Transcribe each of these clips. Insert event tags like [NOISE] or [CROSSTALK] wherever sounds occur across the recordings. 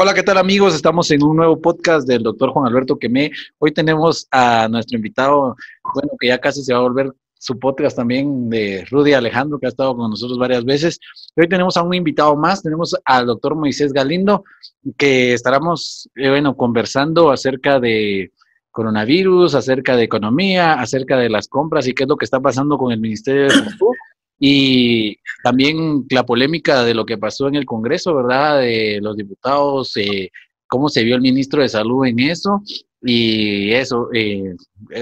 Hola, ¿qué tal amigos? Estamos en un nuevo podcast del doctor Juan Alberto Quemé. Hoy tenemos a nuestro invitado, bueno, que ya casi se va a volver su podcast también de Rudy Alejandro, que ha estado con nosotros varias veces. Hoy tenemos a un invitado más, tenemos al doctor Moisés Galindo, que estaremos, eh, bueno, conversando acerca de coronavirus, acerca de economía, acerca de las compras y qué es lo que está pasando con el Ministerio de Salud y también la polémica de lo que pasó en el Congreso, ¿verdad? De los diputados, eh, cómo se vio el ministro de Salud en eso y eso, eh,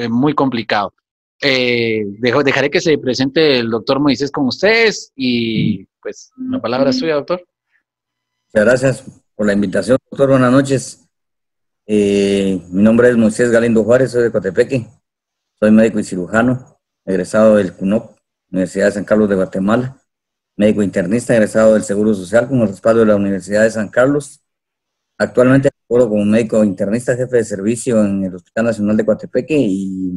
muy complicado. Eh, dejaré que se presente el doctor Moisés con ustedes y pues la palabra es suya, doctor. Muchas gracias por la invitación, doctor. Buenas noches. Eh, mi nombre es Moisés Galindo Juárez, soy de Cotepeque, soy médico y cirujano, egresado del CUNOC Universidad de San Carlos de Guatemala, médico internista egresado del Seguro Social con el respaldo de la Universidad de San Carlos. Actualmente trabajo como médico internista, jefe de servicio en el Hospital Nacional de Coatepeque y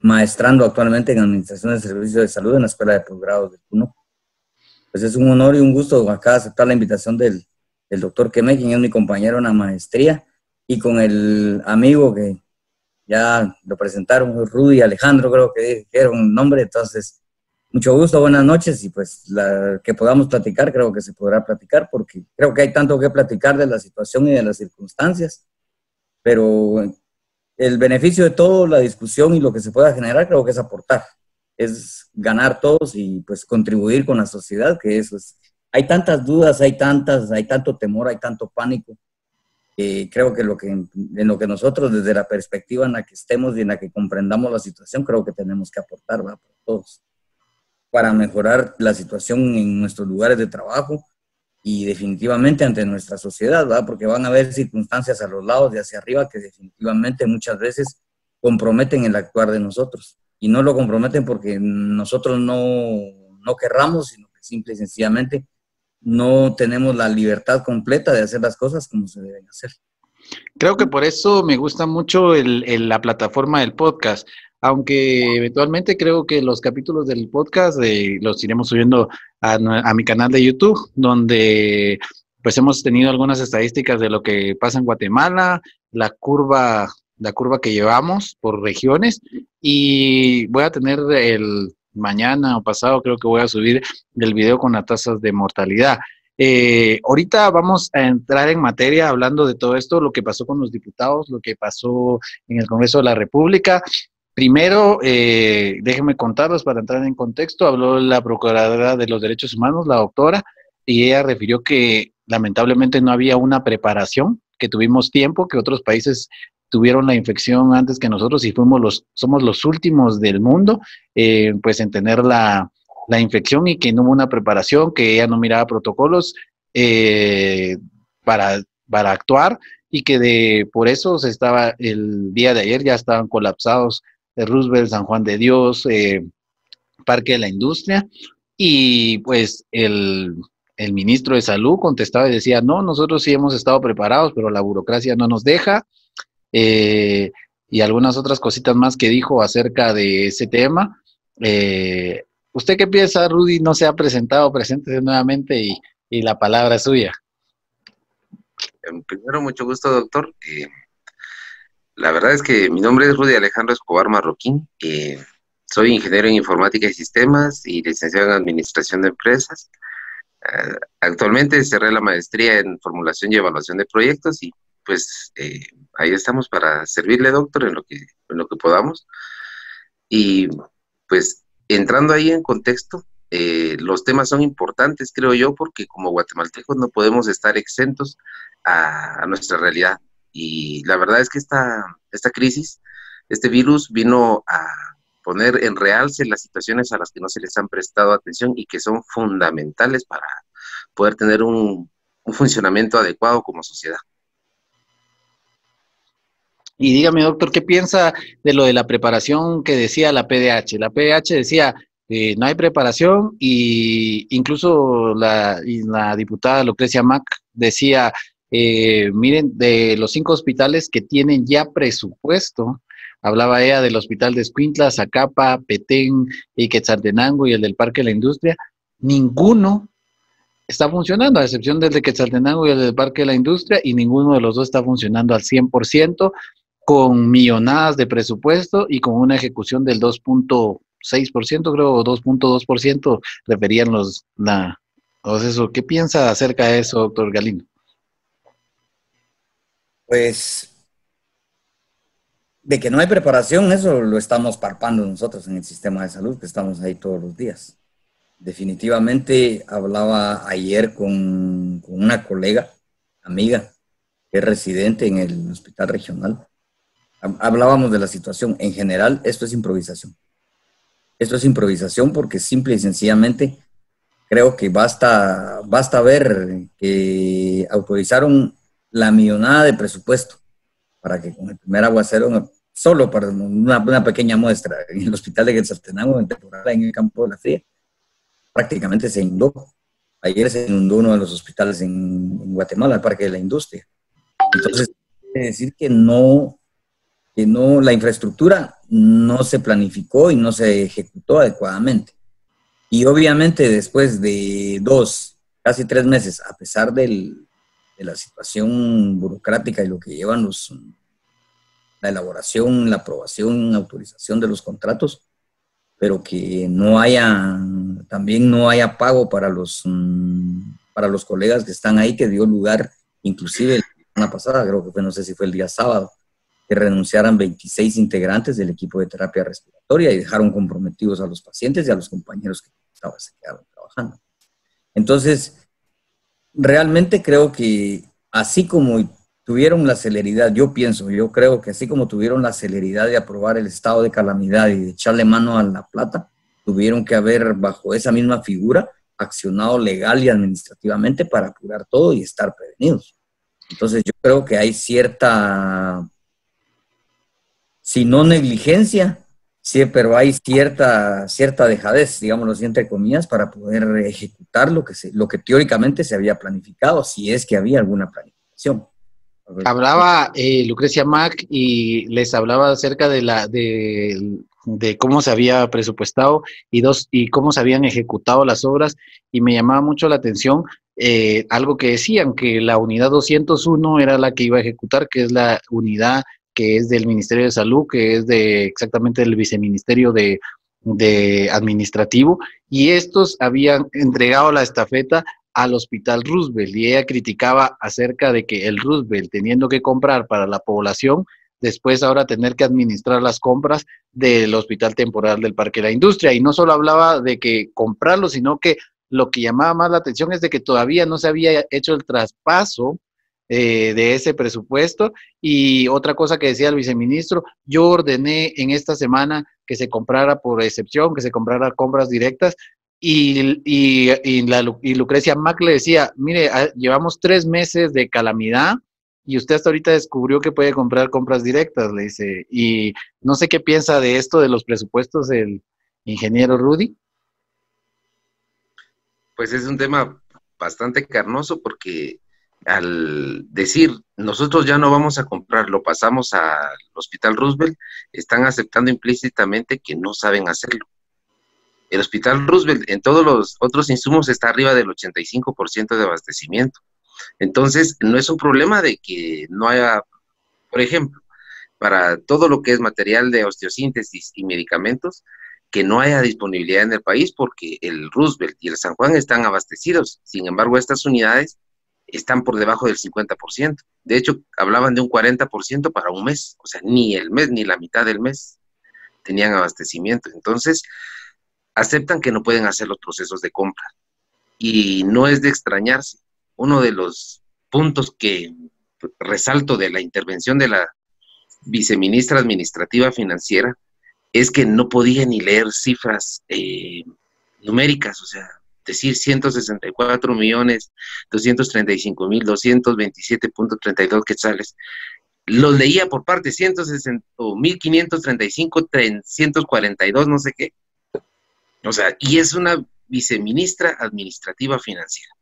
maestrando actualmente en Administración de Servicios de Salud en la Escuela de Posgrado de CUNO. Pues es un honor y un gusto acá aceptar la invitación del, del doctor Keme, quien es mi compañero en la maestría, y con el amigo que ya lo presentaron, Rudy Alejandro, creo que era un nombre, entonces mucho gusto, buenas noches y pues la que podamos platicar, creo que se podrá platicar porque creo que hay tanto que platicar de la situación y de las circunstancias, pero el beneficio de todo, la discusión y lo que se pueda generar, creo que es aportar, es ganar todos y pues contribuir con la sociedad, que eso es, hay tantas dudas, hay tantas, hay tanto temor, hay tanto pánico. creo que, lo que en lo que nosotros desde la perspectiva en la que estemos y en la que comprendamos la situación, creo que tenemos que aportar, ¿verdad? Por todos para mejorar la situación en nuestros lugares de trabajo y definitivamente ante nuestra sociedad, ¿verdad? Porque van a haber circunstancias a los lados de hacia arriba que definitivamente muchas veces comprometen el actuar de nosotros. Y no lo comprometen porque nosotros no, no querramos, sino que simple y sencillamente no tenemos la libertad completa de hacer las cosas como se deben hacer. Creo que por eso me gusta mucho el, la plataforma del podcast, aunque eventualmente creo que los capítulos del podcast eh, los iremos subiendo a, mi canal de YouTube, donde pues hemos tenido algunas estadísticas de lo que pasa en Guatemala, la curva, la curva que llevamos por regiones, y voy a tener el mañana o pasado, creo que voy a subir el video con las tasas de mortalidad. Eh, ahorita vamos a entrar en materia hablando de todo esto, lo que pasó con los diputados, lo que pasó en el Congreso de la República. Primero, eh, déjenme contarlos para entrar en contexto. Habló la Procuradora de los Derechos Humanos, la doctora, y ella refirió que lamentablemente no había una preparación, que tuvimos tiempo, que otros países tuvieron la infección antes que nosotros y fuimos los, somos los últimos del mundo, pues en tener la, la, infección y que no hubo una preparación, que ella no miraba protocolos eh, para, para actuar y que de por eso se estaba el día de ayer ya estaban colapsados Roosevelt, San Juan de Dios, eh, Parque de la Industria, y pues el, ministro de Salud contestaba y decía, no, nosotros sí hemos estado preparados, pero la burocracia no nos deja, eh, y algunas otras cositas más que dijo acerca de ese tema. Eh, ¿Usted qué piensa, Rudy? No se ha presentado, preséntese nuevamente y, y la palabra es suya. Primero, mucho gusto, doctor. La verdad es que mi nombre es Rudy Alejandro Escobar Marroquín. Eh, soy ingeniero en informática y sistemas y licenciado en administración de empresas. Eh, actualmente cerré la maestría en formulación y evaluación de proyectos y pues eh, ahí estamos para servirle, doctor, en lo que, en lo que podamos. Y pues entrando ahí en contexto, los temas son importantes, creo yo, porque como guatemaltecos no podemos estar exentos a nuestra realidad. Y la verdad es que esta, esta crisis, este virus vino a poner en realce las situaciones a las que no se les han prestado atención y que son fundamentales para poder tener un, funcionamiento adecuado como sociedad. Y dígame, doctor, ¿qué piensa de lo de la preparación que decía la PDH? La PDH decía, eh, no hay preparación y incluso la, diputada Lucrecia Mac decía, eh, miren, de los cinco hospitales que tienen ya presupuesto, hablaba ella del hospital de Escuintla, Zacapa, Petén y Quetzaltenango y el del Parque de la Industria, ninguno está funcionando, a excepción del de Quetzaltenango y el del Parque de la Industria, y ninguno de los dos está funcionando al 100%, con millonadas de presupuesto y con una ejecución del 2.6%, creo, o 2.2%, referían los, la, eso, ¿qué piensa acerca de eso, doctor Galino? Pues de que no hay preparación, eso lo estamos parpando nosotros en el sistema de salud, que estamos ahí todos los días. Definitivamente hablaba ayer con, una colega, amiga, que es residente en el hospital regional. Hablábamos de la situación. En general, esto es improvisación. Esto es improvisación porque simple y sencillamente creo que basta, basta ver que autorizaron la millonada de presupuesto para que con el primer aguacero, solo para una, pequeña muestra, en el hospital de Quetzaltenango, en temporada en el campo de la fría, prácticamente se inundó. Ayer se inundó uno de los hospitales en, Guatemala, el Parque de la Industria. Entonces, decir que no, que no, la infraestructura no se planificó y no se ejecutó adecuadamente. Y obviamente después de dos, casi tres meses, a pesar del, de la situación burocrática y lo que llevan los, la elaboración, la aprobación, autorización de los contratos, pero que no haya, también no haya pago para los, para los colegas que están ahí, que dio lugar, inclusive la semana pasada, creo que fue, no sé si fue el día sábado, que renunciaran 26 integrantes del equipo de terapia respiratoria y dejaron comprometidos a los pacientes y a los compañeros que se quedaron trabajando. Entonces, realmente creo que así como tuvieron la celeridad, yo pienso, yo creo que así como tuvieron la celeridad de aprobar el estado de calamidad y de echarle mano a la plata, tuvieron que haber bajo esa misma figura accionado legal y administrativamente para apurar todo y estar prevenidos. Entonces yo creo que hay cierta, si no negligencia, Sí, pero hay cierta, cierta dejadez, digámoslo así, entre comillas, para poder ejecutar lo que, se, lo que teóricamente se había planificado, si es que había alguna planificación. Hablaba eh, Lucrecia Mac y les hablaba acerca de, la, de, cómo se había presupuestado y, dos, y cómo se habían ejecutado las obras y me llamaba mucho la atención eh, algo que decían, que la unidad 201 era la que iba a ejecutar, que es la unidad que es del Ministerio de Salud, que es de exactamente del Viceministerio de, Administrativo, y estos habían entregado la estafeta al Hospital Roosevelt y ella criticaba acerca de que el Roosevelt, teniendo que comprar para la población, después ahora tener que administrar las compras del Hospital Temporal del Parque de la Industria. Y no solo hablaba de que comprarlo, sino que lo que llamaba más la atención es de que todavía no se había hecho el traspaso eh, de ese presupuesto. Y otra cosa que decía el viceministro, yo ordené en esta semana que se comprara por excepción, que se comprara compras directas. Y, y, la, y Lucrecia Mac le decía, mire, ah, llevamos tres meses de calamidad y usted hasta ahorita descubrió que puede comprar compras directas, le dice. Y no sé qué piensa de esto de los presupuestos el ingeniero Rudy. Pues es un tema bastante carnoso porque al decir nosotros ya no vamos a comprar, lo pasamos al Hospital Roosevelt, están aceptando implícitamente que no saben hacerlo. El Hospital Roosevelt en todos los otros insumos está arriba del 85% de abastecimiento. Entonces, no es un problema de que no haya, por ejemplo, para todo lo que es material de osteosíntesis y medicamentos, que no haya disponibilidad en el país porque el Roosevelt y el San Juan están abastecidos. Sin embargo, estas unidades están por debajo del 50%. De hecho, hablaban de un 40% para un mes, o sea, ni el mes ni la mitad del mes tenían abastecimiento. Entonces, aceptan que no pueden hacer los procesos de compra. Y no es de extrañarse. Uno de los puntos que resalto de la intervención de la viceministra administrativa financiera es que no podía ni leer cifras eh, numéricas, o sea, decir 164 millones 235 mil 227.32 quetzales. Los leía por parte 160 1535 342 no sé qué. O sea, y es una viceministra administrativa financiera.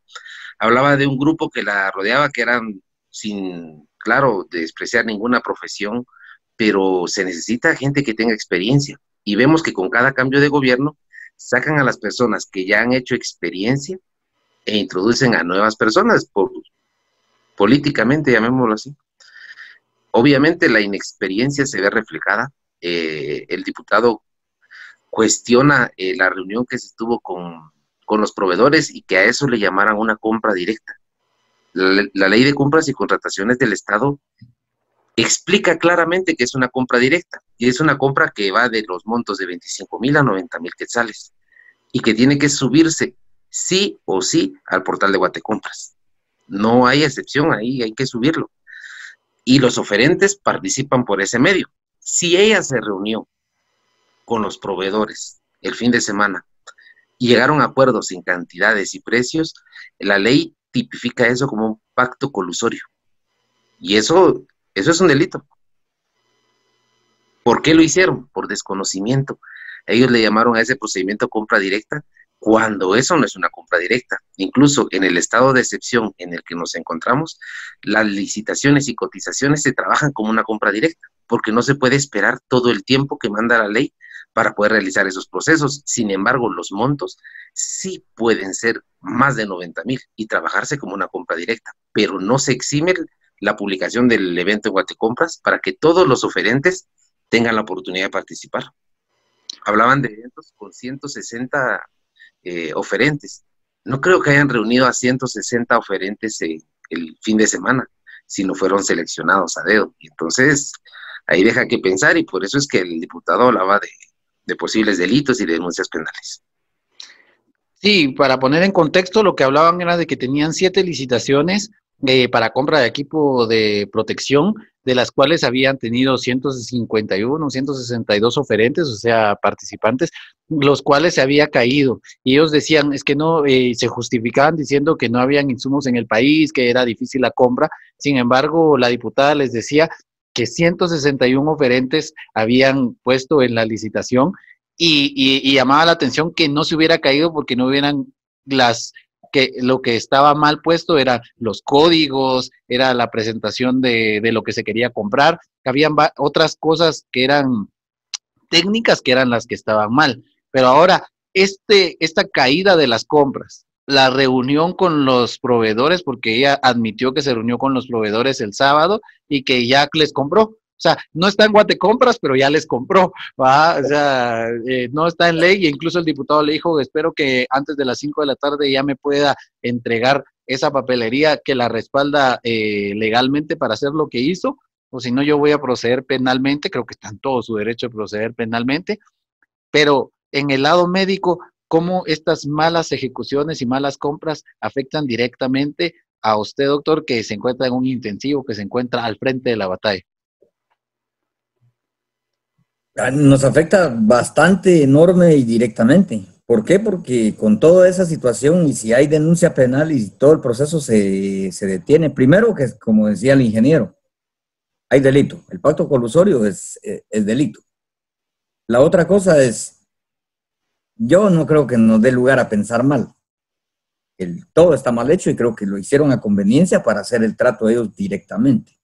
Hablaba de un grupo que la rodeaba que eran sin, claro, despreciar ninguna profesión, pero se necesita gente que tenga experiencia. Y vemos que con cada cambio de gobierno sacan a las personas que ya han hecho experiencia e introducen a nuevas personas, políticamente, llamémoslo así. Obviamente la inexperiencia se ve reflejada. Eh, el diputado cuestiona eh, la reunión que se estuvo con, los proveedores y que a eso le llamaran una compra directa. La, ley de compras y contrataciones del Estado explica claramente que es una compra directa y es una compra que va de los montos de 25 mil a 90 mil quetzales y que tiene que subirse sí o sí al portal de Guatecompras. No hay excepción ahí, hay que subirlo. Y los oferentes participan por ese medio. Si ella se reunió con los proveedores el fin de semana y llegaron a acuerdos en cantidades y precios, la ley tipifica eso como un pacto colusorio. Y eso, eso es un delito. ¿Por qué lo hicieron? Por desconocimiento. Ellos le llamaron a ese procedimiento compra directa cuando eso no es una compra directa. Incluso en el estado de excepción en el que nos encontramos, las licitaciones y cotizaciones se trabajan como una compra directa, porque no se puede esperar todo el tiempo que manda la ley para poder realizar esos procesos. Sin embargo, los montos sí pueden ser más de 90 mil y trabajarse como una compra directa, pero no se exime la publicación del evento en Guatecompras para que todos los oferentes tengan la oportunidad de participar. Hablaban de eventos con 160 eh, oferentes. No creo que hayan reunido a 160 oferentes el fin de semana, sino fueron seleccionados a dedo. Y entonces, ahí deja que pensar y por eso es que el diputado hablaba de, posibles delitos y de denuncias penales. Sí, para poner en contexto, lo que hablaban era de que tenían siete licitaciones eh, para compra de equipo de protección, de las cuales habían tenido 151, 162 oferentes, o sea, participantes, los cuales se había caído. Y ellos decían, es que no, eh, se justificaban diciendo que no habían insumos en el país, que era difícil la compra. Sin embargo, la diputada les decía que 161 oferentes habían puesto en la licitación y, llamaba la atención que no se hubiera caído porque no hubieran las que lo que estaba mal puesto eran los códigos, era la presentación de, de lo que se quería comprar, habían otras cosas que eran técnicas que eran las que estaban mal. Pero ahora, este, esta caída de las compras, la reunión con los proveedores, porque ella admitió que se reunió con los proveedores el sábado y que ya les compró. O sea, no está en Guatecompras, pero ya les compró, ¿va? O sea, eh, no está en ley e incluso el diputado le dijo, espero que antes de las 5 de la tarde ya me pueda entregar esa papelería que la respalda eh, legalmente para hacer lo que hizo, o si no yo voy a proceder penalmente, creo que está en todo su derecho de proceder penalmente, pero en el lado médico cómo estas malas ejecuciones y malas compras afectan directamente a usted, doctor, que se encuentra en un intensivo, que se encuentra al frente de la batalla. Ah, nos afecta bastante, enorme y directamente. ¿Por qué? Porque con toda esa situación y si hay denuncia penal y todo el proceso se, detiene, primero que, como decía el ingeniero, hay delito. El pacto colusorio es, es delito. La otra cosa es, yo no creo que nos dé lugar a pensar mal. El, todo está mal hecho y creo que lo hicieron a conveniencia para hacer el trato de ellos directamente.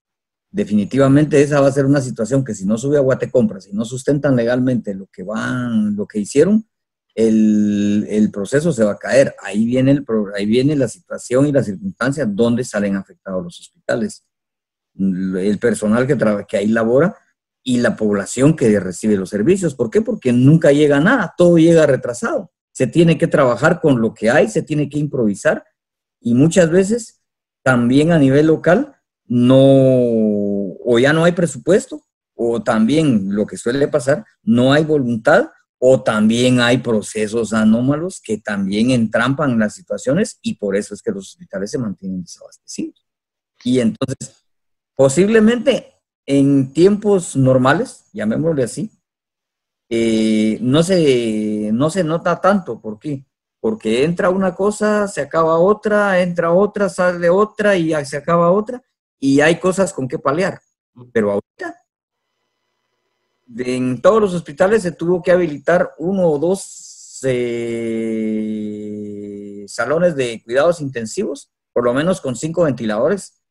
Definitivamente esa va a ser una situación que si no sube a Guatecompra, si no sustentan legalmente lo que van, lo que hicieron, el, proceso se va a caer. Ahí viene, el, ahí viene la situación y las circunstancias donde salen afectados los hospitales. El personal que, que ahí labora y la población que recibe los servicios. ¿Por qué? Porque nunca llega nada, todo llega retrasado. Se tiene que trabajar con lo que hay, se tiene que improvisar y muchas veces también a nivel local no, o ya no hay presupuesto, o también lo que suele pasar, no hay voluntad, o también hay procesos anómalos que también entrampan las situaciones y por eso es que los hospitales se mantienen desabastecidos. Y entonces, posiblemente en tiempos normales, llamémosle así, eh, no, se, no se nota tanto. ¿Por qué? Porque entra una cosa, se acaba otra, entra otra, sale otra y se acaba otra, y hay cosas con que paliar. Pero ahorita, en todos los hospitales se tuvo que habilitar uno o dos eh, salones de cuidados intensivos, por lo menos con cinco ventiladores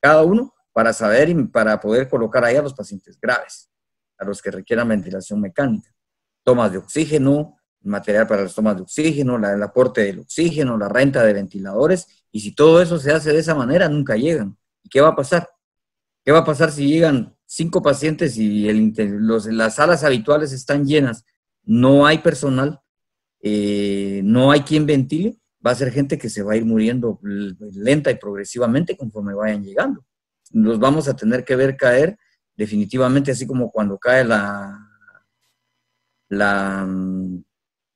cada uno, para saber y para poder colocar ahí a los pacientes graves, a los que requieran ventilación mecánica, tomas de oxígeno, material para las tomas de oxígeno, el aporte del oxígeno, la renta de ventiladores, y si todo eso se hace de esa manera, nunca llegan. ¿Y qué va a pasar? ¿Qué va a pasar si llegan cinco pacientes y las salas habituales están llenas? No hay personal, eh, no hay quien ventile, va a ser gente que se va a ir muriendo lenta y progresivamente conforme vayan llegando. Los vamos a tener que ver caer definitivamente, así como cuando cae la, la mm,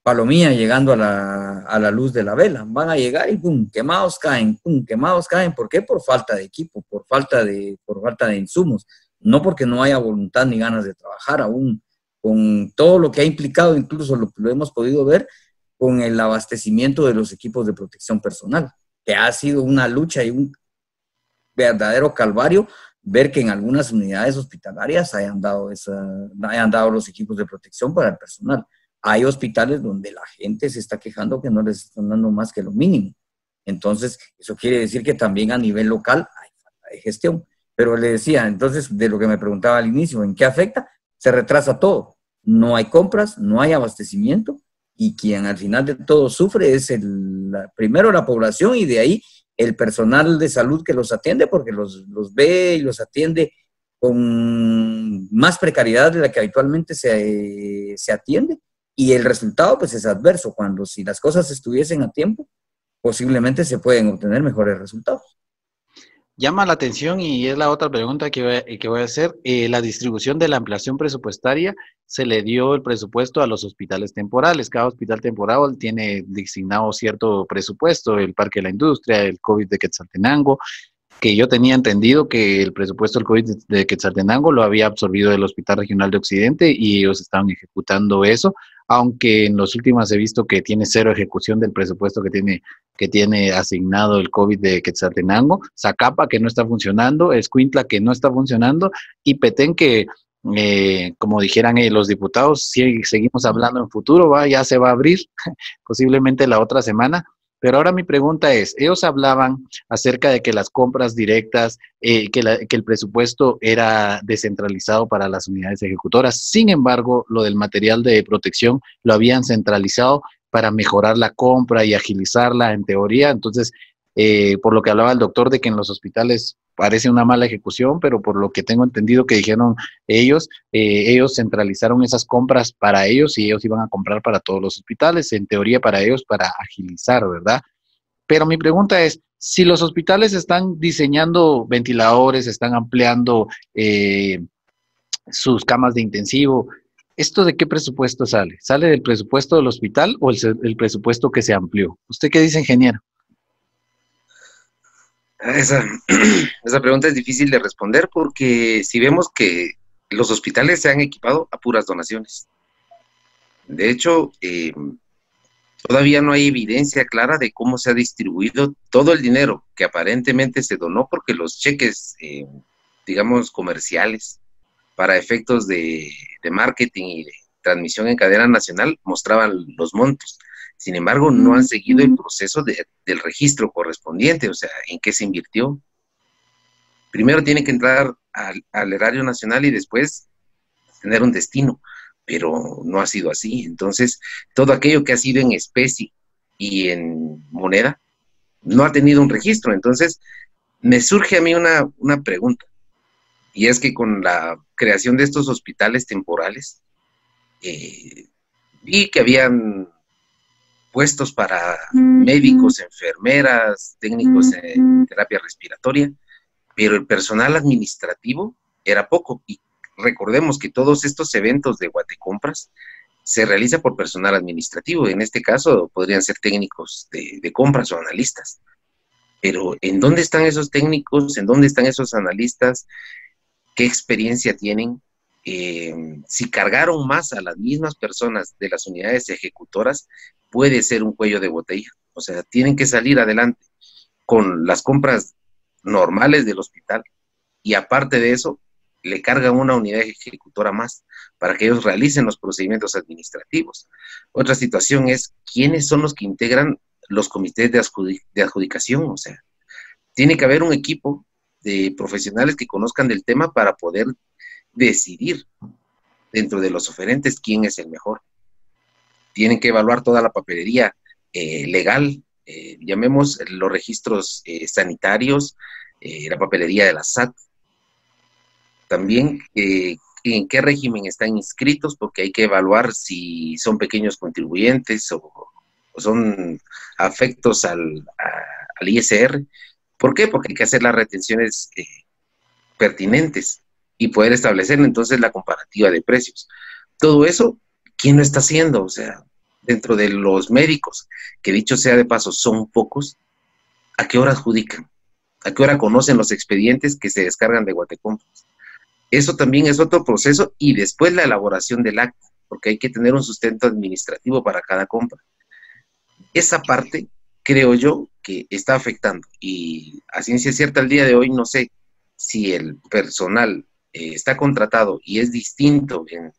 palomía llegando a la, a la, luz de la vela. Van a llegar y pum, quemados caen, pum, quemados caen. ¿Por qué? Por falta de equipo, por falta de, por falta de insumos. No porque no haya voluntad ni ganas de trabajar aún con todo lo que ha implicado, incluso lo, lo hemos podido ver con el abastecimiento de los equipos de protección personal, que ha sido una lucha y un verdadero calvario ver que en algunas unidades hospitalarias hayan dado, esa, hayan dado los equipos de protección para el personal. Hay hospitales donde la gente se está quejando que no les están dando más que lo mínimo. Entonces, eso quiere decir que también a nivel local hay falta de gestión. Pero le decía, entonces, de lo que me preguntaba al inicio, ¿en qué afecta? Se retrasa todo no hay compras, no hay abastecimiento y quien al final de todo sufre es el, primero la población y de ahí el personal de salud que los atiende porque los, ve y los atiende con más precariedad de la que habitualmente se, se atiende y el resultado pues es adverso cuando si las cosas estuviesen a tiempo posiblemente se pueden obtener mejores resultados llama la atención y es la otra pregunta que voy, que voy a hacer. Eh, la distribución de la ampliación presupuestaria se le dio el presupuesto a los hospitales temporales. Cada hospital temporal tiene designado cierto presupuesto, el Parque de la Industria, el COVID de Quetzaltenango, que yo tenía entendido que el presupuesto del COVID de Quetzaltenango lo había absorbido el Hospital Regional de Occidente y ellos estaban ejecutando eso aunque en los últimos he visto que tiene cero ejecución del presupuesto que tiene, que tiene asignado el COVID de Quetzaltenango, Zacapa que no está funcionando, Escuintla que no está funcionando y Petén que, eh, como dijeran los diputados, si seguimos hablando en futuro, va, ya se va a abrir [LAUGHS] posiblemente la otra semana, pero ahora mi pregunta es, ellos hablaban acerca de que las compras directas, eh, que, el presupuesto era descentralizado para las unidades ejecutoras. Sin embargo, lo del material de protección lo habían centralizado para mejorar la compra y agilizarla en teoría. Entonces, eh, por lo que hablaba el doctor de que en los hospitales parece una mala ejecución, pero por lo que tengo entendido que dijeron ellos, eh, ellos centralizaron esas compras para ellos y ellos iban a comprar para todos los hospitales, en teoría para ellos, para agilizar, ¿verdad? Pero mi pregunta es, si los hospitales están diseñando ventiladores, están ampliando eh, sus camas de intensivo, ¿esto de qué presupuesto sale? ¿Sale del presupuesto del hospital o el, el presupuesto que se amplió? ¿Usted qué dice, ingeniero? Esa, [CLEARS THROAT] esa pregunta es difícil de responder porque si vemos que los hospitales se han equipado a puras donaciones. De hecho, eh, todavía no hay evidencia clara de cómo se ha distribuido todo el dinero que aparentemente se donó porque los cheques, eh, digamos, comerciales para efectos de, de marketing y de transmisión en cadena nacional mostraban los montos. Sin embargo, no han seguido el proceso del registro correspondiente, o sea, en qué se invirtió. Primero tiene que entrar al, erario nacional y después tener un destino, pero no ha sido así. Entonces, todo aquello que ha sido en especie y en moneda no ha tenido un registro. Entonces, me surge a mí una, una pregunta, y es que con la creación de estos hospitales temporales, eh, vi que habían puestos para médicos, enfermeras, técnicos en terapia respiratoria, pero el personal administrativo era poco. Y recordemos que todos estos eventos de Guatecompras se realiza por personal administrativo. En este caso podrían ser técnicos de, de compras o analistas. Pero ¿en dónde están esos técnicos? ¿En dónde están esos analistas? ¿Qué experiencia tienen? Eh, si cargaron más a las mismas personas de las unidades ejecutoras, puede ser un cuello de botella. O sea, tienen que salir adelante con las compras normales del hospital y aparte de eso, le cargan una unidad ejecutora más para que ellos realicen los procedimientos administrativos. Otra situación es quiénes son los que integran los comités de, adjudicación. O sea, tiene que haber un equipo de profesionales que conozcan del tema para poder decidir dentro de los oferentes quién es el mejor. tienen que evaluar toda la papelería eh, legal, eh, llamemos los registros sanitarios, la papelería de la SAT, también en qué régimen están inscritos, porque hay que evaluar si son pequeños contribuyentes o, son afectos al, al, ISR. ¿Por qué? Porque hay que hacer las retenciones pertinentes y poder establecer entonces la comparativa de precios. Todo eso, ¿quién lo está haciendo? O sea, dentro de los médicos, que dicho sea de paso, son pocos, ¿a qué hora adjudican? ¿A qué hora conocen los expedientes que se descargan de Guatecompras? Eso también es otro proceso y después la elaboración del acta, porque hay que tener un sustento administrativo para cada compra. Esa parte creo yo que está afectando y a ciencia cierta al día de hoy no sé si el personal eh, está contratado y es distinto en,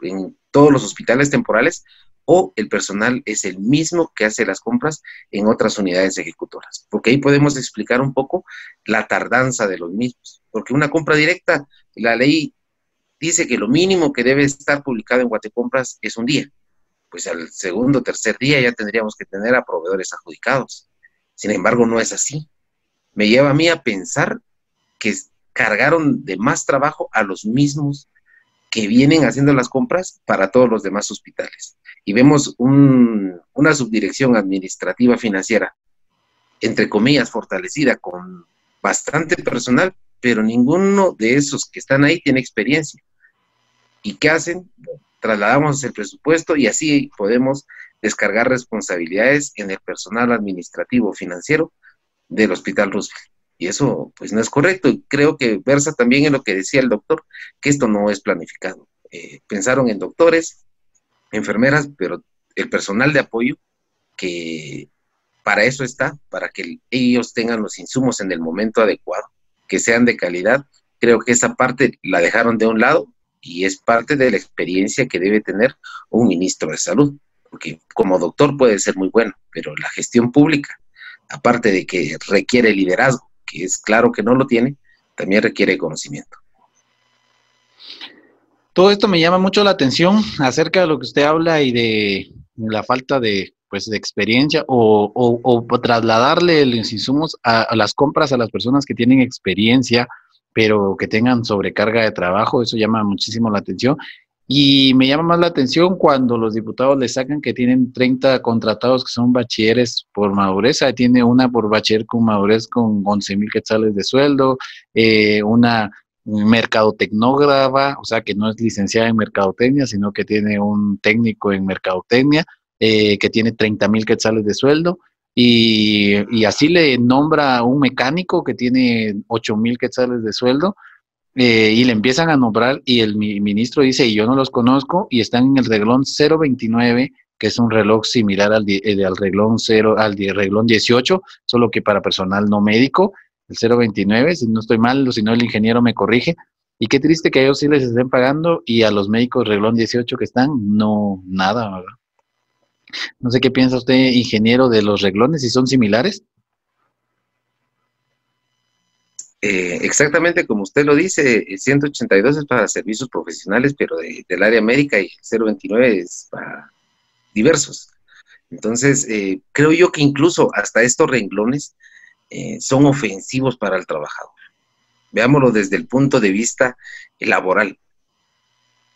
en todos los hospitales temporales o el personal es el mismo que hace las compras en otras unidades ejecutoras. Porque ahí podemos explicar un poco la tardanza de los mismos. Porque una compra directa, la ley dice que lo mínimo que debe estar publicado en Guatecompras es un día. Pues al segundo o tercer día ya tendríamos que tener a proveedores adjudicados. Sin embargo, no es así. Me lleva a mí a pensar que cargaron de más trabajo a los mismos que vienen haciendo las compras para todos los demás hospitales. Y vemos una subdirección administrativa financiera, entre comillas, fortalecida con bastante personal, pero ninguno de esos que están ahí tiene experiencia. ¿Y qué hacen? Trasladamos el presupuesto y así podemos descargar responsabilidades en el personal administrativo financiero del Hospital Roosevelt. Y eso pues no es correcto. Y creo que versa también en lo que decía el doctor, que esto no es planificado. Eh, pensaron en doctores, enfermeras, pero el personal de apoyo, que para eso está, para que ellos tengan los insumos en el momento adecuado, que sean de calidad. Creo que esa parte la dejaron de un lado y es parte de la experiencia que debe tener un ministro de salud, porque como doctor puede ser muy bueno, pero la gestión pública, aparte de que requiere liderazgo, que es claro que no lo tiene, también requiere conocimiento. Todo esto me llama mucho la atención acerca de lo que usted habla y de la falta de, pues, de experiencia o, trasladarle los insumos a, las compras a las personas que tienen experiencia, pero que tengan sobrecarga de trabajo. Eso llama muchísimo la atención. Y me llama más la atención cuando los diputados le sacan que tienen 30 contratados que son bachilleres por madurez. tiene una por bachiller con madurez con 11 mil quetzales de sueldo, eh, una mercadotecnógrafa, o sea, que no es licenciada en mercadotecnia, sino que tiene un técnico en mercadotecnia, eh, que tiene 30 mil quetzales de sueldo. Y, y, así le nombra un mecánico que tiene 8 mil quetzales de sueldo eh, y le empiezan a nombrar y el ministro dice, y yo no los conozco, y están en el reglón 029, que es un reloj similar al, eh, al reglón 0, al reglón 18, solo que para personal no médico, el 029, si no estoy mal, si no el ingeniero me corrige, y qué triste que a ellos sí les estén pagando y a los médicos reglón 18 que están, no, nada, ¿verdad? No sé qué piensa usted, ingeniero, de los reglones, si son similares. Eh, exactamente como usted lo dice, el 182 es para servicios profesionales, pero del área médica y el 029 es para diversos. Entonces, eh, creo yo que incluso hasta estos renglones eh, son ofensivos para el trabajador. Veámoslo desde el punto de vista laboral.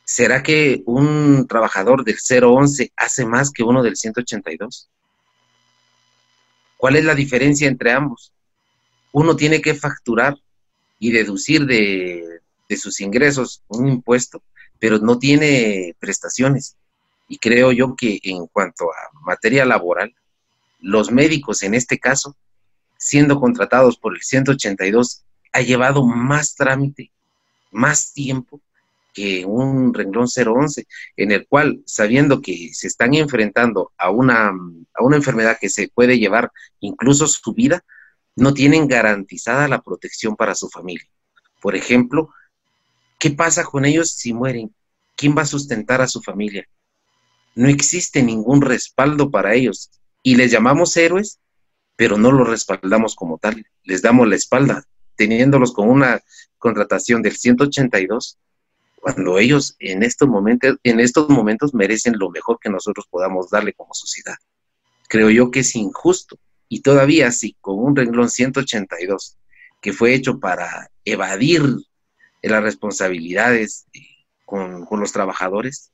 ¿Será que un trabajador del 011 hace más que uno del 182? ¿Cuál es la diferencia entre ambos? Uno tiene que facturar y deducir de, sus ingresos un impuesto, pero no tiene prestaciones. Y creo yo que en cuanto a materia laboral, los médicos en este caso, siendo contratados por el 182, ha llevado más trámite, más tiempo que un renglón 011, en el cual, sabiendo que se están enfrentando a una, a una enfermedad que se puede llevar incluso su vida, no tienen garantizada la protección para su familia. Por ejemplo, ¿qué pasa con ellos si mueren? ¿Quién va a sustentar a su familia? No existe ningún respaldo para ellos y les llamamos héroes, pero no los respaldamos como tal, les damos la espalda, teniéndolos con una contratación del 182 cuando ellos en estos momentos, en estos momentos merecen lo mejor que nosotros podamos darle como sociedad. Creo yo que es injusto y todavía así, con un renglón 182 que fue hecho para evadir las responsabilidades eh, con, los trabajadores,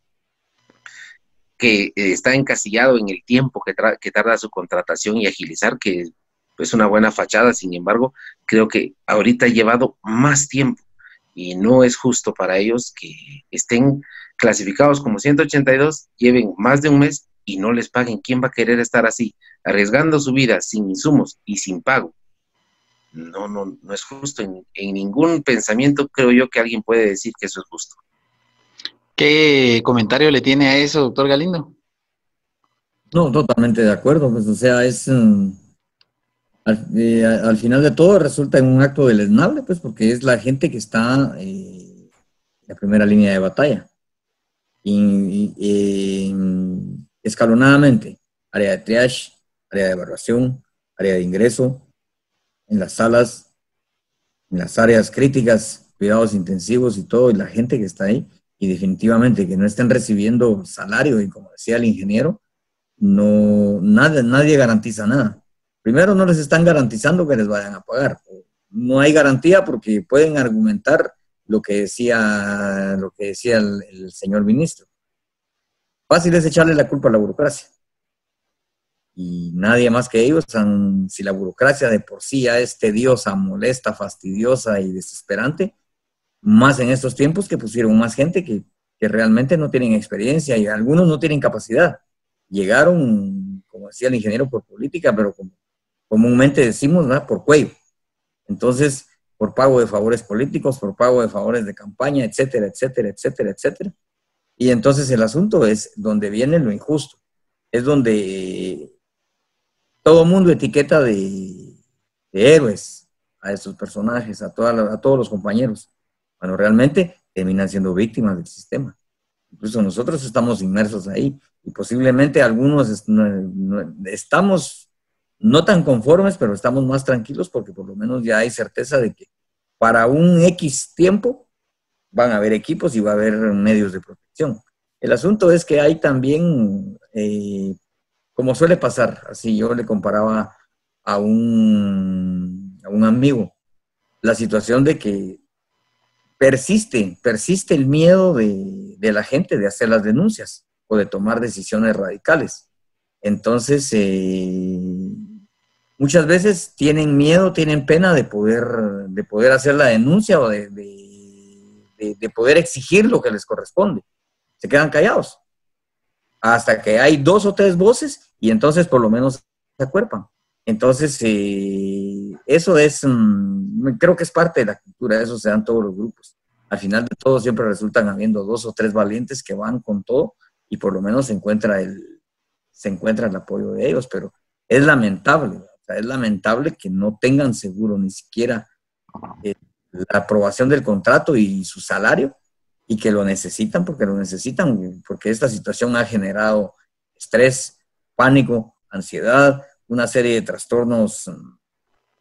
que eh, está encasillado en el tiempo que, que tarda su contratación y agilizar, que es una buena fachada, sin embargo, creo que ahorita ha llevado más tiempo y no es justo para ellos que estén clasificados como 182, lleven más de un mes y no les paguen. ¿Quién va a querer estar así, arriesgando su vida sin insumos y sin pago? No, no, no es justo. En, en ningún pensamiento creo yo que alguien puede decir que eso es justo. ¿Qué comentario le tiene a eso, doctor Galindo? No, totalmente de acuerdo. Pues, o sea, es, mm, eh, al, final de todo resulta en un acto deleznable, pues porque es la gente que está eh, en la primera línea de batalla. Y, escalonadamente, área de triage, área de evaluación, área de ingreso, en las salas, en las áreas críticas, cuidados intensivos y todo, y la gente que está ahí, y definitivamente que no estén recibiendo salario, y como decía el ingeniero, no, nada, nadie garantiza nada. Primero, no les están garantizando que les vayan a pagar. No hay garantía porque pueden argumentar lo que decía, lo que decía el, señor ministro. Fácil es echarle la culpa a la burocracia. Y nadie más que ellos, si la burocracia de por sí ya es tediosa, molesta, fastidiosa y desesperante, más en estos tiempos que pusieron más gente que, que realmente no tienen experiencia y algunos no tienen capacidad. Llegaron, como decía el ingeniero, por política, pero como comúnmente decimos, ¿verdad? Por cuello. Entonces, por pago de favores políticos, por pago de favores de campaña, etcétera, etcétera, etcétera, etcétera. Y entonces el asunto es donde viene lo injusto. Es donde todo mundo etiqueta de, héroes a estos personajes, a, a todos los compañeros. Bueno, realmente terminan siendo víctimas del sistema. Incluso nosotros estamos inmersos ahí y posiblemente algunos estamos no tan conformes, pero estamos más tranquilos porque por lo menos ya hay certeza de que para un X tiempo van a haber equipos y va a haber medios de protección. El asunto es que hay también, eh, como suele pasar, así yo le comparaba a un, a un amigo, la situación de que persiste, persiste el miedo de, de, la gente de hacer las denuncias o de tomar decisiones radicales. Entonces, eh, muchas veces tienen miedo, tienen pena de poder, de poder hacer la denuncia o de, de, poder exigir lo que les corresponde. Se quedan callados hasta que hay dos o tres voces y entonces por lo menos se acuerpan. Entonces, eh, eso es, mm, creo que es parte de la cultura, eso se dan todos los grupos. Al final de todo siempre resultan habiendo dos o tres valientes que van con todo y por lo menos se encuentra el, se encuentra el apoyo de ellos, pero es lamentable es lamentable que no tengan seguro ni siquiera eh, la aprobación del contrato y su salario y que lo necesitan porque lo necesitan, porque esta situación ha generado estrés, pánico, ansiedad, una serie de trastornos mm,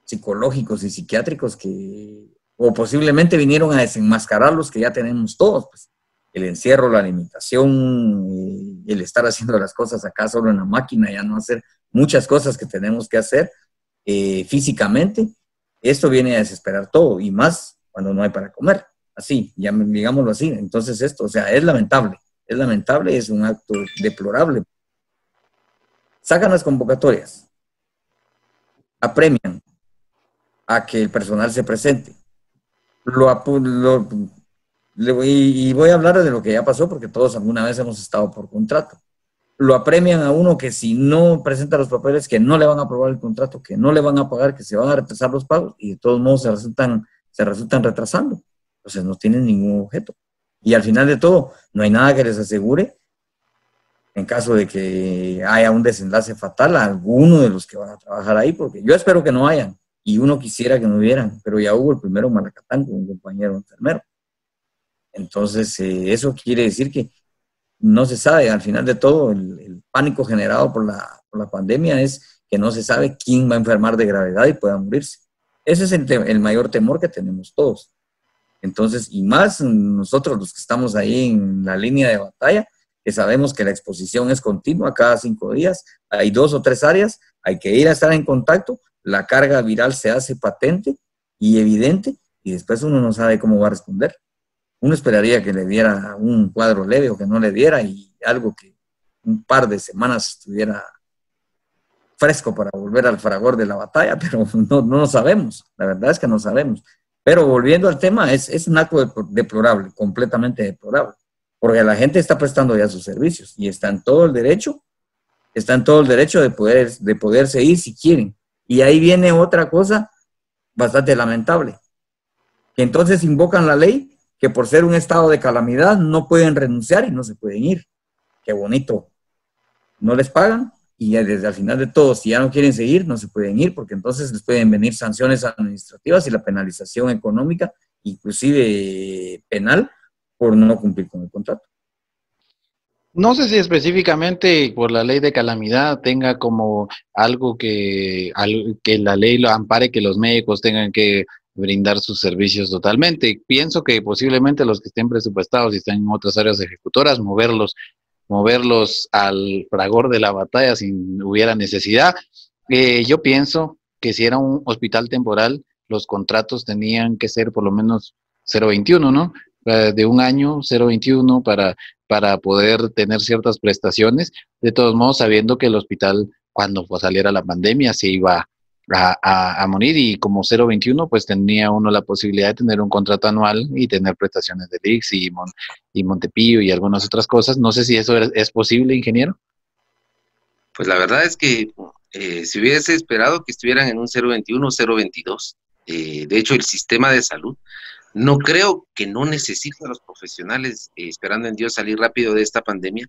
psicológicos y psiquiátricos que o posiblemente vinieron a desenmascarar los que ya tenemos todos, pues el encierro, la limitación, eh, el estar haciendo las cosas acá solo en la máquina, ya no hacer muchas cosas que tenemos que hacer eh, físicamente, esto viene a desesperar todo y más cuando no hay para comer. Así, digámoslo así. Entonces esto, o sea, es lamentable, es lamentable, es un acto deplorable. Sacan las convocatorias, apremian a que el personal se presente. Lo, lo, y voy a hablar de lo que ya pasó porque todos alguna vez hemos estado por contrato lo apremian a uno que si no presenta los papeles, que no le van a aprobar el contrato, que no le van a pagar, que se van a retrasar los pagos y de todos modos se resultan, se resultan retrasando. Entonces no tienen ningún objeto. Y al final de todo, no hay nada que les asegure, en caso de que haya un desenlace fatal a alguno de los que van a trabajar ahí, porque yo espero que no hayan, y uno quisiera que no hubieran, pero ya hubo el primero Malacatán con un compañero enfermero. Entonces, eh, eso quiere decir que no se sabe, al final de todo, el, pánico generado por la, pandemia es que no se sabe quién va a enfermar de gravedad y pueda morirse. Ese es el, mayor temor que tenemos todos. Entonces, y más nosotros los que estamos ahí en la línea de batalla, que sabemos que la exposición es continua cada cinco días, hay dos o tres áreas, hay que ir a estar en contacto, la carga viral se hace patente y evidente y después uno no sabe cómo va a responder. Uno esperaría que le diera un cuadro leve o que no le diera y algo que un par de semanas estuviera fresco para volver al fragor de la batalla, [LAUGHS] pero no, no lo sabemos, la verdad es que no sabemos. Pero volviendo al tema, es, es un acto deplorable, completamente deplorable, porque la gente está prestando ya sus servicios y está en todo el derecho, está en todo el derecho de, poder, de poderse ir si quieren. Y ahí viene otra cosa bastante lamentable, que entonces invocan la ley que por ser un estado de calamidad no pueden renunciar y no se pueden ir. Qué bonito. No les pagan, y desde el final de todo, si ya no quieren seguir, no se pueden ir, porque entonces les pueden venir sanciones administrativas y la penalización económica, inclusive penal, por no cumplir con el contrato. No sé si específicamente por la ley de calamidad tenga como algo que, que la ley lo ampare, que los médicos tengan que brindar sus servicios totalmente. Pienso que posiblemente los que estén presupuestados y están en otras áreas ejecutoras, moverlos moverlos al fragor de la batalla si hubiera necesidad. Eh, yo pienso que si era un hospital temporal, los contratos tenían que ser por lo menos 021, ¿no? De un año, 021 para, para poder tener ciertas prestaciones. De todos modos, sabiendo que el hospital, cuando saliera la pandemia, se iba a, morir y como 021 pues tenía uno la posibilidad de tener un contrato anual y tener prestaciones de VIX y, y Montepío y algunas otras cosas. No sé si eso es, posible, ingeniero. Pues la verdad es que eh, si hubiese esperado que estuvieran en un 021 o 022, eh, de hecho el sistema de salud, no creo que no necesite a los profesionales eh, esperando en Dios salir rápido de esta pandemia.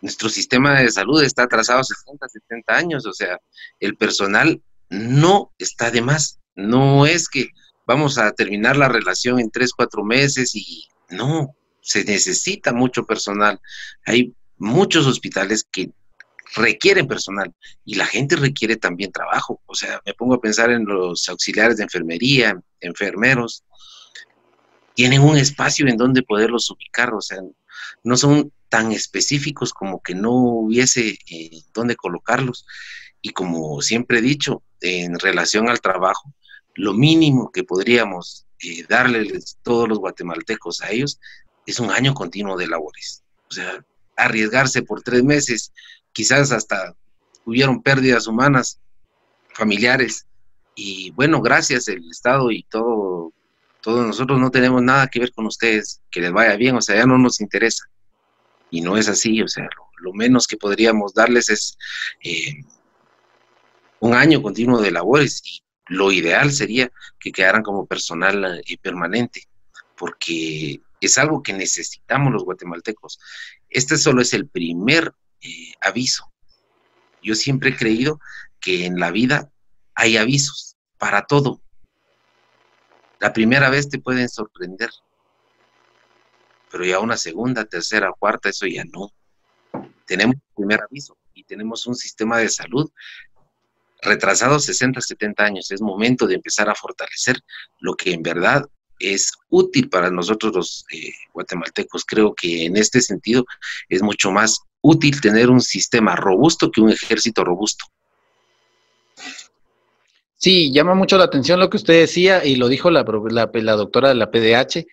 Nuestro sistema de salud está atrasado 60, 70 años, o sea, el personal no está de más. No es que vamos a terminar la relación en tres, cuatro meses y no, se necesita mucho personal. Hay muchos hospitales que requieren personal y la gente requiere también trabajo. O sea, me pongo a pensar en los auxiliares de enfermería, enfermeros. Tienen un espacio en donde poderlos ubicar, o sea, no son tan específicos como que no hubiese eh, dónde colocarlos. Y como siempre he dicho, en relación al trabajo, lo mínimo que podríamos eh, darles todos los guatemaltecos a ellos es un año continuo de labores. O sea, arriesgarse por tres meses, quizás hasta hubieron pérdidas humanas, familiares, y bueno, gracias el Estado y todo, todos nosotros no tenemos nada que ver con ustedes, que les vaya bien, o sea, ya no nos interesa. Y no es así, o sea, lo, menos que podríamos darles es eh, un año continuo de labores y lo ideal sería que quedaran como personal eh, permanente, porque es algo que necesitamos los guatemaltecos. Este solo es el primer eh, aviso. Yo siempre he creído que en la vida hay avisos para todo. La primera vez te pueden sorprender, pero ya una segunda, tercera, cuarta, eso ya no. Tenemos el primer aviso y tenemos un sistema de salud retrasados 60, 70 años. Es momento de empezar a fortalecer lo que en verdad es útil para nosotros los eh, guatemaltecos. Creo que en este sentido es mucho más útil tener un sistema robusto que un ejército robusto. Sí, llama mucho la atención lo que usted decía y lo dijo la, la, doctora de la PDH.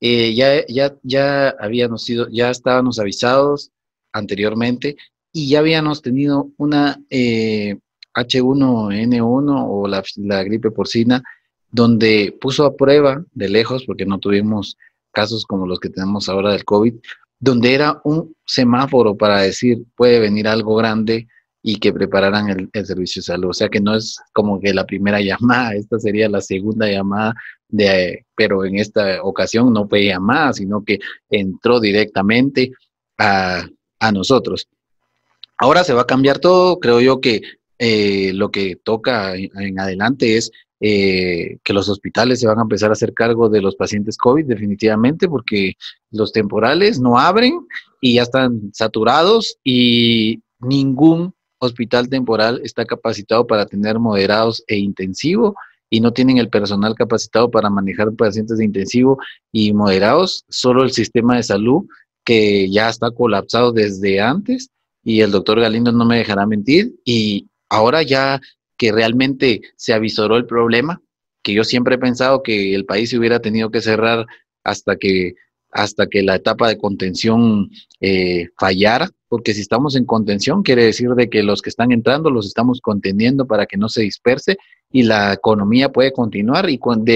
Eh, ya, ya, ya habíamos sido, ya estábamos avisados anteriormente y ya habíamos tenido una eh, H1N1 o la, gripe porcina, donde puso a prueba de lejos, porque no tuvimos casos como los que tenemos ahora del COVID, donde era un semáforo para decir puede venir algo grande y que prepararan el, servicio de salud. O sea que no es como que la primera [LAUGHS] llamada, esta sería la segunda llamada, de, pero en esta ocasión no fue llamada, sino que entró directamente a, a nosotros. Ahora se va a cambiar todo, creo yo que eh, lo que toca en, adelante es eh, que los hospitales se van a empezar a hacer cargo de los pacientes COVID definitivamente porque los temporales no abren y ya están saturados y ningún hospital temporal está capacitado para tener moderados e intensivo y no tienen el personal capacitado para manejar pacientes de intensivo y moderados, solo el sistema de salud que ya está colapsado desde antes y el doctor Galindo no me dejará mentir y ahora ya que realmente se avisoró el problema, que yo siempre he pensado que el país se hubiera tenido que cerrar hasta que hasta que la etapa de contención eh, fallara, porque si estamos en contención quiere decir de que los que están entrando los estamos conteniendo para que no se disperse y la economía puede continuar y cuando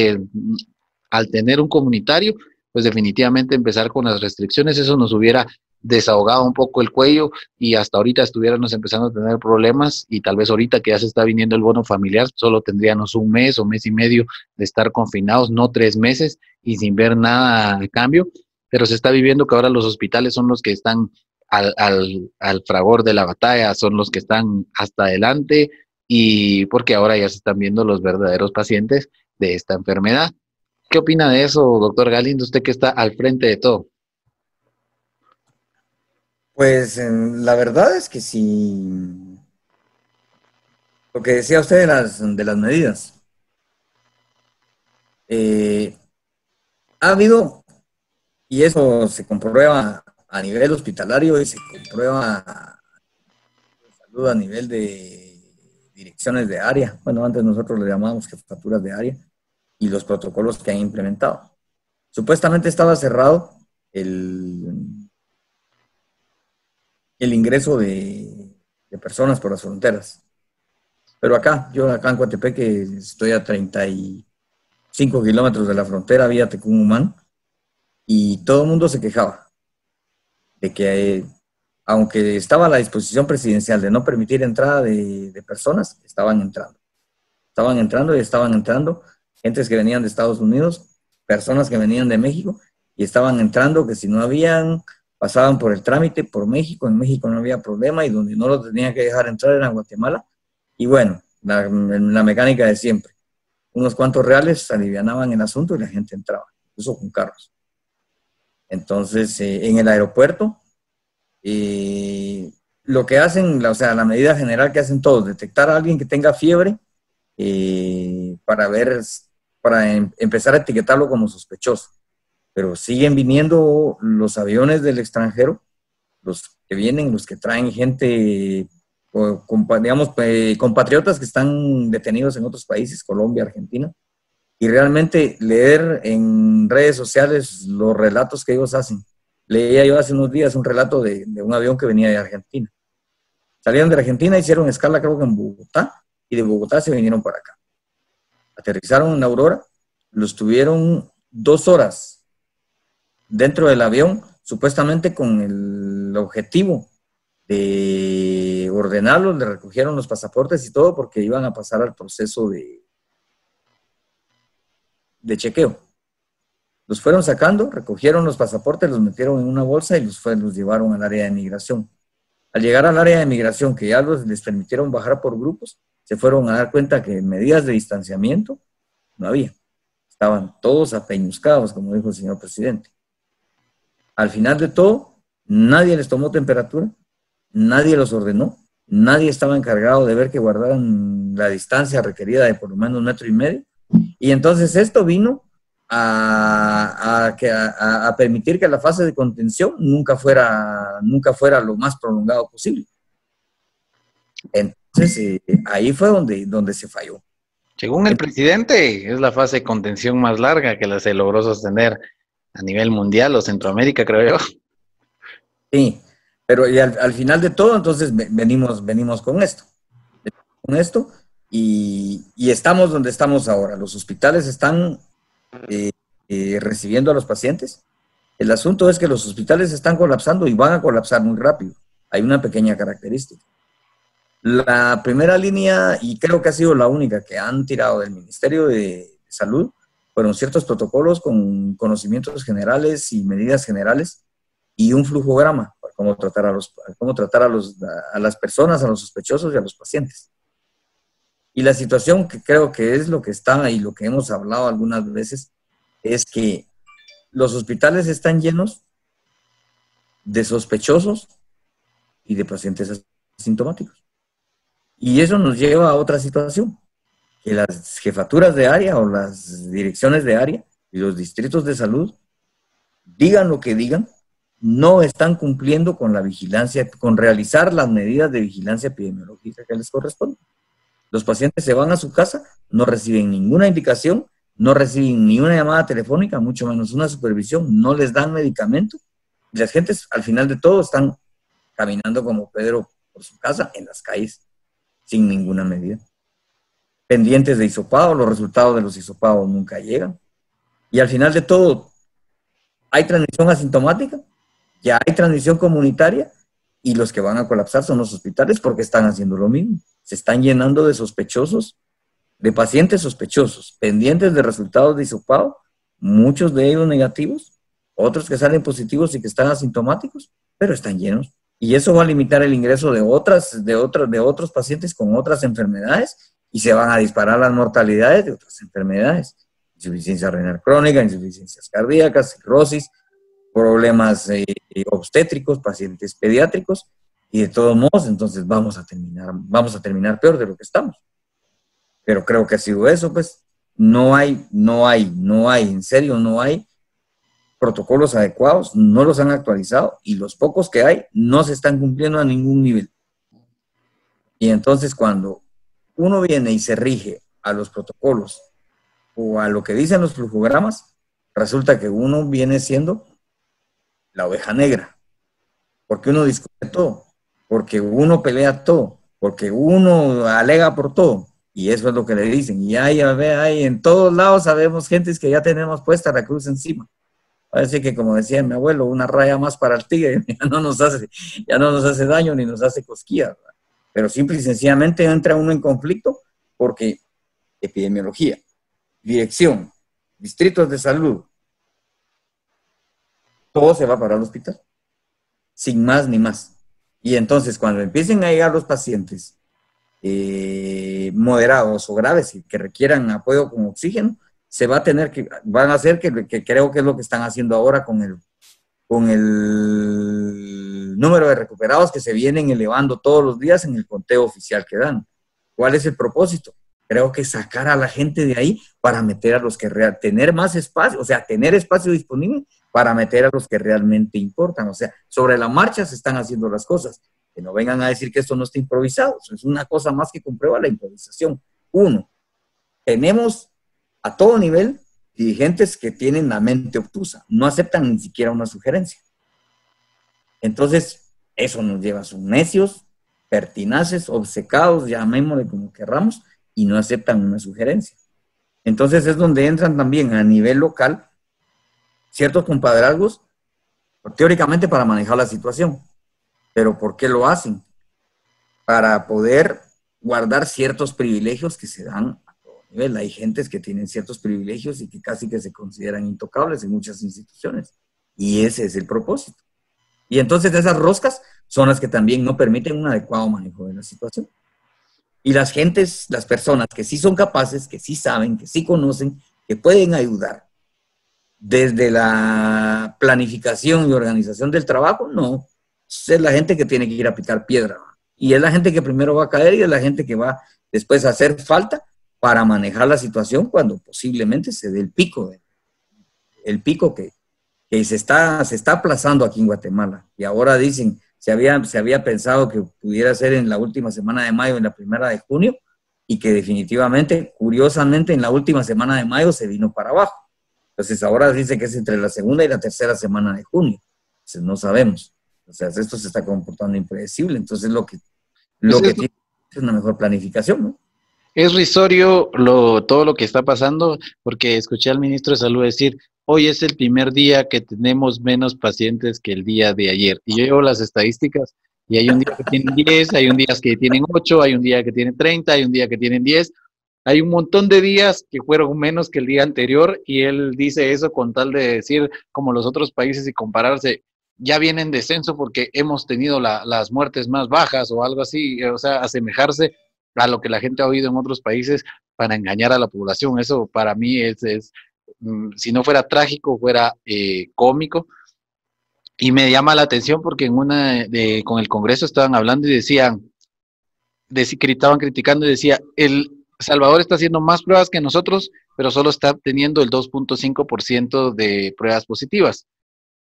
al tener un comunitario, pues definitivamente empezar con las restricciones, eso nos hubiera desahogado un poco el cuello y hasta ahorita estuviéramos empezando a tener problemas y tal vez ahorita que ya se está viniendo el bono familiar, solo tendríamos un mes o mes y medio de estar confinados, no tres meses y sin ver nada de cambio, pero se está viviendo que ahora los hospitales son los que están al, al, al fragor de la batalla, son los que están hasta adelante y porque ahora ya se están viendo los verdaderos pacientes de esta enfermedad. ¿Qué opina de eso, doctor Galindo, usted que está al frente de todo? Pues la verdad es que sí. Lo que decía usted de las, de las medidas. Eh, ha habido, y eso se comprueba a nivel hospitalario y se comprueba a nivel de direcciones de área. Bueno, antes nosotros le llamábamos jefaturas de área y los protocolos que han implementado. Supuestamente estaba cerrado el, el ingreso de, personas por las fronteras. Pero acá, yo acá en Coatepeque estoy a 35 kilómetros de la frontera vía Tecumumán y todo el mundo se quejaba de que aunque estaba a la disposición presidencial de no permitir entrada de, de, personas, estaban entrando. Estaban entrando y estaban entrando gentes que venían de Estados Unidos, personas que venían de México y estaban entrando que si no habían pasaban por el trámite por México, en México no había problema y donde no lo tenían que dejar entrar era en Guatemala. Y bueno, la, mecánica de siempre. Unos cuantos reales alivianaban el asunto y la gente entraba, incluso con carros. Entonces, eh, en el aeropuerto, eh, lo que hacen, o sea, la medida general que hacen todos, detectar a alguien que tenga fiebre eh, para ver, para em, empezar a etiquetarlo como sospechoso pero siguen viniendo los aviones del extranjero, los que vienen, los que traen gente, digamos, compatriotas que están detenidos en otros países, Colombia, Argentina, y realmente leer en redes sociales los relatos que ellos hacen. Leía yo hace unos días un relato de, un avión que venía de Argentina. Salieron de Argentina, hicieron escala creo que en Bogotá, y de Bogotá se vinieron para acá. Aterrizaron en Aurora, los tuvieron dos horas dentro del avión, supuestamente con el objetivo de ordenarlos, le recogieron los pasaportes y todo porque iban a pasar al proceso de, de chequeo. Los fueron sacando, recogieron los pasaportes, los metieron en una bolsa y los, los llevaron al área de migración. Al llegar al área de migración, que ya los, les permitieron bajar por grupos, se fueron a dar cuenta que medidas de distanciamiento no había. Estaban todos apeñuscados, como dijo el señor presidente. Al final de todo, nadie les tomó temperatura, nadie los ordenó, nadie estaba encargado de ver que guardaran la distancia requerida de por lo menos un metro y medio. Y entonces esto vino a, a, permitir que la fase de contención nunca fuera, nunca fuera lo más prolongado posible. Entonces, eh, ahí fue donde, donde se falló. Según el presidente, es la fase de contención más larga que la se logró sostener a nivel mundial o Centroamérica, creo yo. Sí, pero al, final de todo, entonces venimos, venimos con esto, con esto, y, estamos donde estamos ahora. Los hospitales están eh, eh, recibiendo a los pacientes. El asunto es que los hospitales están colapsando y van a colapsar muy rápido. Hay una pequeña característica. La primera línea, y creo que ha sido la única que han tirado del Ministerio de Salud, fueron ciertos protocolos con conocimientos generales y medidas generales y un flujograma para cómo tratar a, los, cómo tratar a, los, a las personas, a los sospechosos y a los pacientes. Y la situación que creo que es lo que está y lo que hemos hablado algunas veces es que los hospitales están llenos de sospechosos y de pacientes asintomáticos. Y eso nos lleva a otra situación. Que las jefaturas de área o las direcciones de área y los distritos de salud, digan lo que digan, no están cumpliendo con la vigilancia, con realizar las medidas de vigilancia epidemiológica que les corresponden. Los pacientes se van a su casa, no reciben ninguna indicación, no reciben ni una llamada telefónica, mucho menos una supervisión, no les dan medicamento. Y las gentes, al final de todo, están caminando como Pedro por su casa en las calles, sin ninguna medida. Pendientes de hisopado, los resultados de los hisopados nunca llegan. Y al final de todo, hay transmisión asintomática, ya hay transmisión comunitaria y los que van a colapsar son los hospitales porque están haciendo lo mismo. Se están llenando de sospechosos, de pacientes sospechosos, pendientes de resultados de hisopado, muchos de ellos negativos, otros que salen positivos y que están asintomáticos, pero están llenos. Y eso va a limitar el ingreso de, otras, de, otros, de otros pacientes con otras enfermedades y se van a disparar las mortalidades de otras enfermedades. Insuficiencia renal crónica, insuficiencias cardíacas, cirrosis, problemas eh, obstétricos, pacientes pediátricos, y de todos modos, entonces vamos a terminar, vamos a terminar peor de lo que estamos. Pero creo que ha sido eso, pues no hay, no hay, no hay, en serio, no hay protocolos adecuados, no los han actualizado y los pocos que hay no se están cumpliendo a ningún nivel. Y entonces cuando uno viene y se rige a los protocolos o a lo que dicen los flujogramas, resulta que uno viene siendo la oveja negra, porque uno discute todo, porque uno pelea todo, porque uno alega por todo, y eso es lo que le dicen. Y ahí, ahí en todos lados sabemos gente que ya tenemos puesta la cruz encima. Parece que, como decía mi abuelo, una raya más para el tigre [LAUGHS] ya no nos hace, ya no nos hace daño ni nos hace cosquillas. Pero simple y sencillamente entra uno en conflicto porque epidemiología, dirección, distritos de salud, todo se va para el hospital, sin más ni más. Y entonces cuando empiecen a llegar los pacientes eh, moderados o graves y que requieran apoyo con oxígeno, se va a tener que, van a hacer que, que, creo que es lo que están haciendo ahora con el, con el número de recuperados que se vienen elevando todos los días en el conteo oficial que dan. ¿Cuál es el propósito? Creo que sacar a la gente de ahí para meter a los que real, tener más espacio, o sea, tener espacio disponible para meter a los que realmente importan. O sea, sobre la marcha se están haciendo las cosas. Que no vengan a decir que esto no está improvisado. Es una cosa más que comprueba la improvisación. Uno, tenemos a todo nivel dirigentes que tienen la mente obtusa, no aceptan ni siquiera una sugerencia. Entonces, eso nos lleva a sus necios, pertinaces, obcecados, llamémosle como querramos, y no aceptan una sugerencia. Entonces es donde entran también a nivel local ciertos compadrazgos, teóricamente para manejar la situación. Pero ¿por qué lo hacen? Para poder guardar ciertos privilegios que se dan a todo nivel. Hay gentes que tienen ciertos privilegios y que casi que se consideran intocables en muchas instituciones. Y ese es el propósito. Y entonces esas roscas son las que también no permiten un adecuado manejo de la situación. Y las gentes, las personas que sí son capaces, que sí saben, que sí conocen, que pueden ayudar, desde la planificación y organización del trabajo, no. Es la gente que tiene que ir a picar piedra. Y es la gente que primero va a caer y es la gente que va después a hacer falta para manejar la situación cuando posiblemente se dé el pico, el pico que, se, está, se está aplazando aquí en Guatemala. Y ahora dicen, se había, se había pensado que pudiera ser en la última semana de mayo, en la primera de junio, y que definitivamente, curiosamente, en la última semana de mayo se vino para abajo. Entonces ahora dice que es entre la segunda y la tercera semana de junio. Entonces no sabemos. O sea, esto se está comportando impredecible. Entonces lo que, lo que tiene es una mejor planificación, ¿no? Es risorio lo, todo lo que está pasando, porque escuché al ministro de Salud decir, hoy es el primer día que tenemos menos pacientes que el día de ayer. Y yo llevo las estadísticas y hay un día que tienen 10, hay un día que tienen 8, hay un día que tienen 30, hay un día que tienen 10. Hay un montón de días que fueron menos que el día anterior y él dice eso con tal de decir como los otros países y compararse, ya viene en descenso porque hemos tenido las muertes más bajas o algo así, o sea, asemejarse a lo que la gente ha oído en otros países para engañar a la población. Eso para mí es, si no fuera trágico, fuera eh, cómico. Y me llama la atención porque en una de, con el Congreso estaban hablando y decían, estaban criticando y decía, el, Salvador está haciendo más pruebas que nosotros, pero solo está teniendo el 2.5% de pruebas positivas.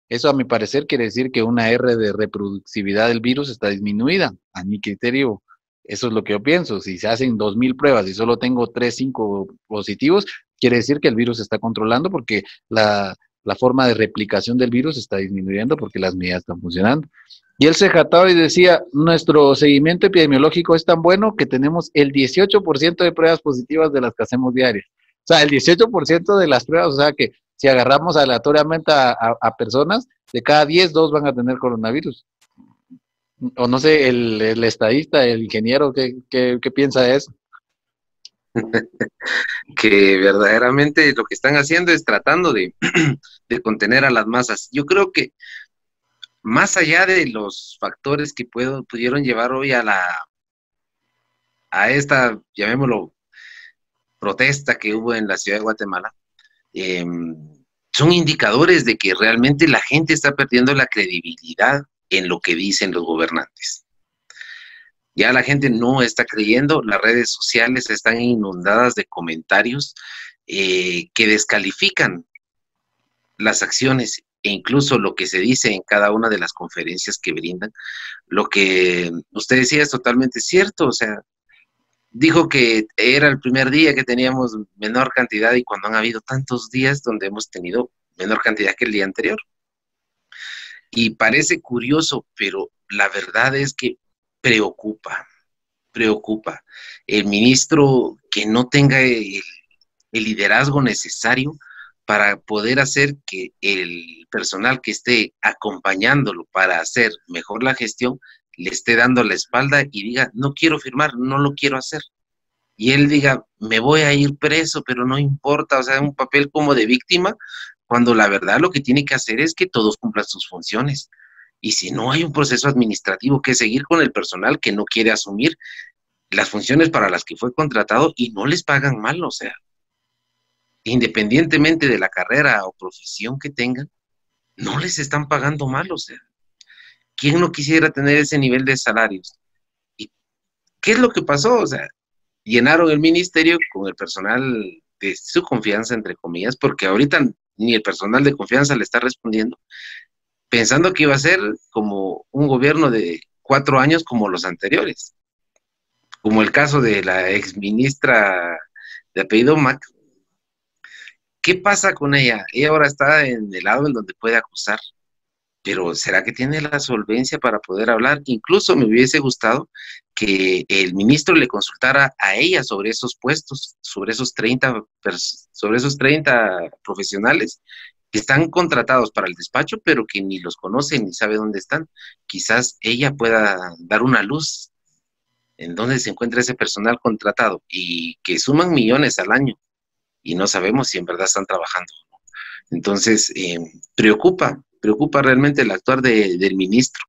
Eso a mi parecer quiere decir que una R de reproducibilidad del virus está disminuida. A mi criterio, eso es lo que yo pienso. Si se hacen 2.000 pruebas y solo tengo 3, 5 positivos, quiere decir que el virus se está controlando porque la, la forma de replicación del virus está disminuyendo porque las medidas están funcionando. Y él se jataba y decía, nuestro seguimiento epidemiológico es tan bueno que tenemos el 18% de pruebas positivas de las que hacemos diarias. O sea, el 18% de las pruebas, o sea que si agarramos aleatoriamente a, personas, de cada 10, dos van a tener coronavirus. O no sé, el, estadista, el ingeniero, ¿qué, qué, qué piensa de eso? [LAUGHS] que verdaderamente lo que están haciendo es tratando [CLEARS THROAT] de, contener a las masas. Yo creo que más allá de los factores que puedo, pudieron llevar hoy a la a esta, llamémoslo, protesta que hubo en la ciudad de Guatemala, em, son indicadores de que realmente la gente está perdiendo la credibilidad en lo que dicen los gobernantes. Ya la gente no está creyendo, las redes sociales están inundadas de comentarios eh, que descalifican las acciones e incluso lo que se dice en cada una de las conferencias que brindan. Lo que usted decía es totalmente cierto, o sea, dijo que era el primer día que teníamos menor cantidad y cuando han habido tantos días donde hemos tenido menor cantidad que el día anterior. Y parece curioso, pero la verdad es que preocupa, preocupa. El ministro que no tenga el, liderazgo necesario para poder hacer que el personal que esté acompañándolo para hacer mejor la gestión le esté dando la espalda y diga, no quiero firmar, no lo quiero hacer. Y él diga, me voy a ir preso, pero no importa, o sea, un papel como de víctima, cuando la verdad lo que tiene que hacer es que todos cumplan sus funciones. Y si no hay un proceso administrativo que seguir con el personal que no quiere asumir las funciones para las que fue contratado y no les pagan mal, o sea, independientemente de la carrera o profesión que tengan, no les están pagando mal, o sea, ¿quién no quisiera tener ese nivel de salarios? ¿Y qué es lo que pasó? O sea, llenaron el ministerio con el personal de su confianza, entre comillas, porque ahorita ni el personal de confianza le está respondiendo, pensando que iba a ser como un gobierno de cuatro años como los anteriores, como el caso de la ex ministra de apellido Mac. ¿Qué pasa con ella? Ella ahora está en el lado en donde puede acusar, pero ¿será que tiene la solvencia para poder hablar? Incluso me hubiese gustado que el ministro le consultara a ella sobre esos puestos, sobre esos 30, sobre esos 30 profesionales que están contratados para el despacho, pero que ni los conoce ni sabe dónde están. Quizás ella pueda dar una luz en dónde se encuentra ese personal contratado y que suman millones al año y no sabemos si en verdad están trabajando. Entonces, eh, preocupa, preocupa realmente el actuar del ministro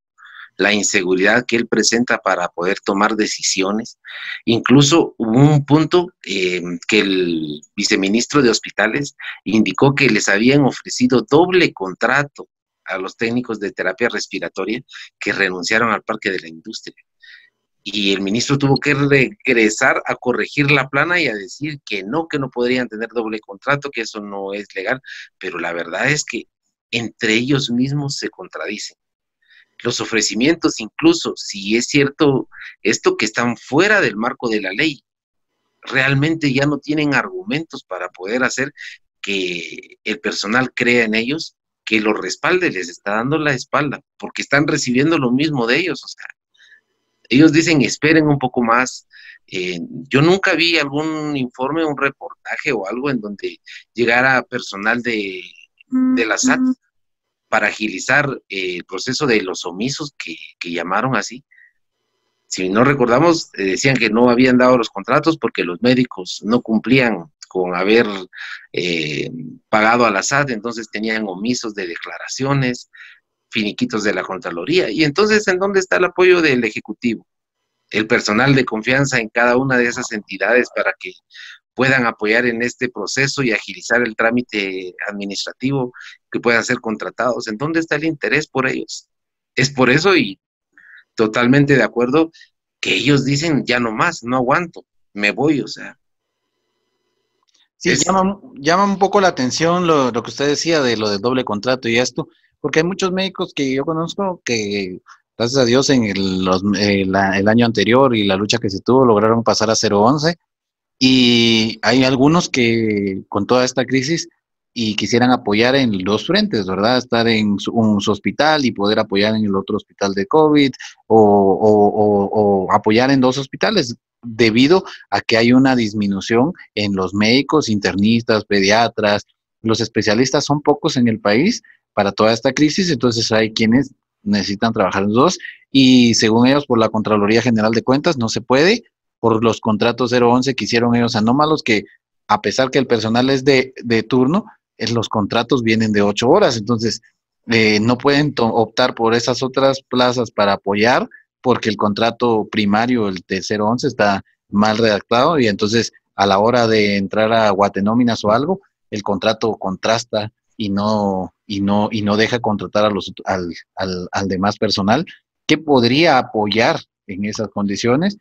la inseguridad que él presenta para poder tomar decisiones. Incluso hubo un punto eh, que el viceministro de Hospitales indicó que les habían ofrecido doble contrato a los técnicos de terapia respiratoria que renunciaron al parque de la industria. Y el ministro tuvo que regresar a corregir la plana y a decir que no, que no podrían tener doble contrato, que eso no es legal. Pero la verdad es que entre ellos mismos se contradicen los ofrecimientos, incluso si es cierto esto que están fuera del marco de la ley, realmente ya no tienen argumentos para poder hacer que el personal crea en ellos, que los respalde, les está dando la espalda, porque están recibiendo lo mismo de ellos. O sea, ellos dicen, esperen un poco más. Eh, yo nunca vi algún informe, un reportaje o algo en donde llegara personal de, de la SAT para agilizar eh, el proceso de los omisos que, llamaron así. Si no recordamos, eh, decían que no habían dado los contratos porque los médicos no cumplían con haber eh, pagado a la SAT, entonces tenían omisos de declaraciones, finiquitos de la Contraloría. Y entonces, ¿en dónde está el apoyo del Ejecutivo? El personal de confianza en cada una de esas entidades para que puedan apoyar en este proceso y agilizar el trámite administrativo, que puedan ser contratados. ¿En dónde está el interés por ellos? Es por eso y totalmente de acuerdo que ellos dicen, ya no más, no aguanto, me voy, o sea, Sí, llama, un poco la atención lo, que usted decía de lo del doble contrato y esto, porque hay muchos médicos que yo conozco que, gracias a Dios, en el, el año anterior y la lucha que se tuvo, lograron pasar a 011 y hay algunos que con toda esta crisis y quisieran apoyar en dos frentes, ¿verdad? Estar en un, hospital y poder apoyar en el otro hospital de COVID o, apoyar en dos hospitales debido a que hay una disminución en los médicos, internistas, pediatras, los especialistas son pocos en el país para toda esta crisis, entonces hay quienes necesitan trabajar en dos y según ellos por la Contraloría General de Cuentas no se puede por los contratos 011 que hicieron ellos anómalos, que a pesar que el personal es de, turno, eh, los contratos vienen de ocho horas, entonces eh, no pueden optar por esas otras plazas para apoyar porque el contrato primario, el de 011, está mal redactado y entonces a la hora de entrar a guatenóminas o algo, el contrato contrasta y no, y no, y no deja contratar a los, al, al, al demás personal que podría apoyar en esas condiciones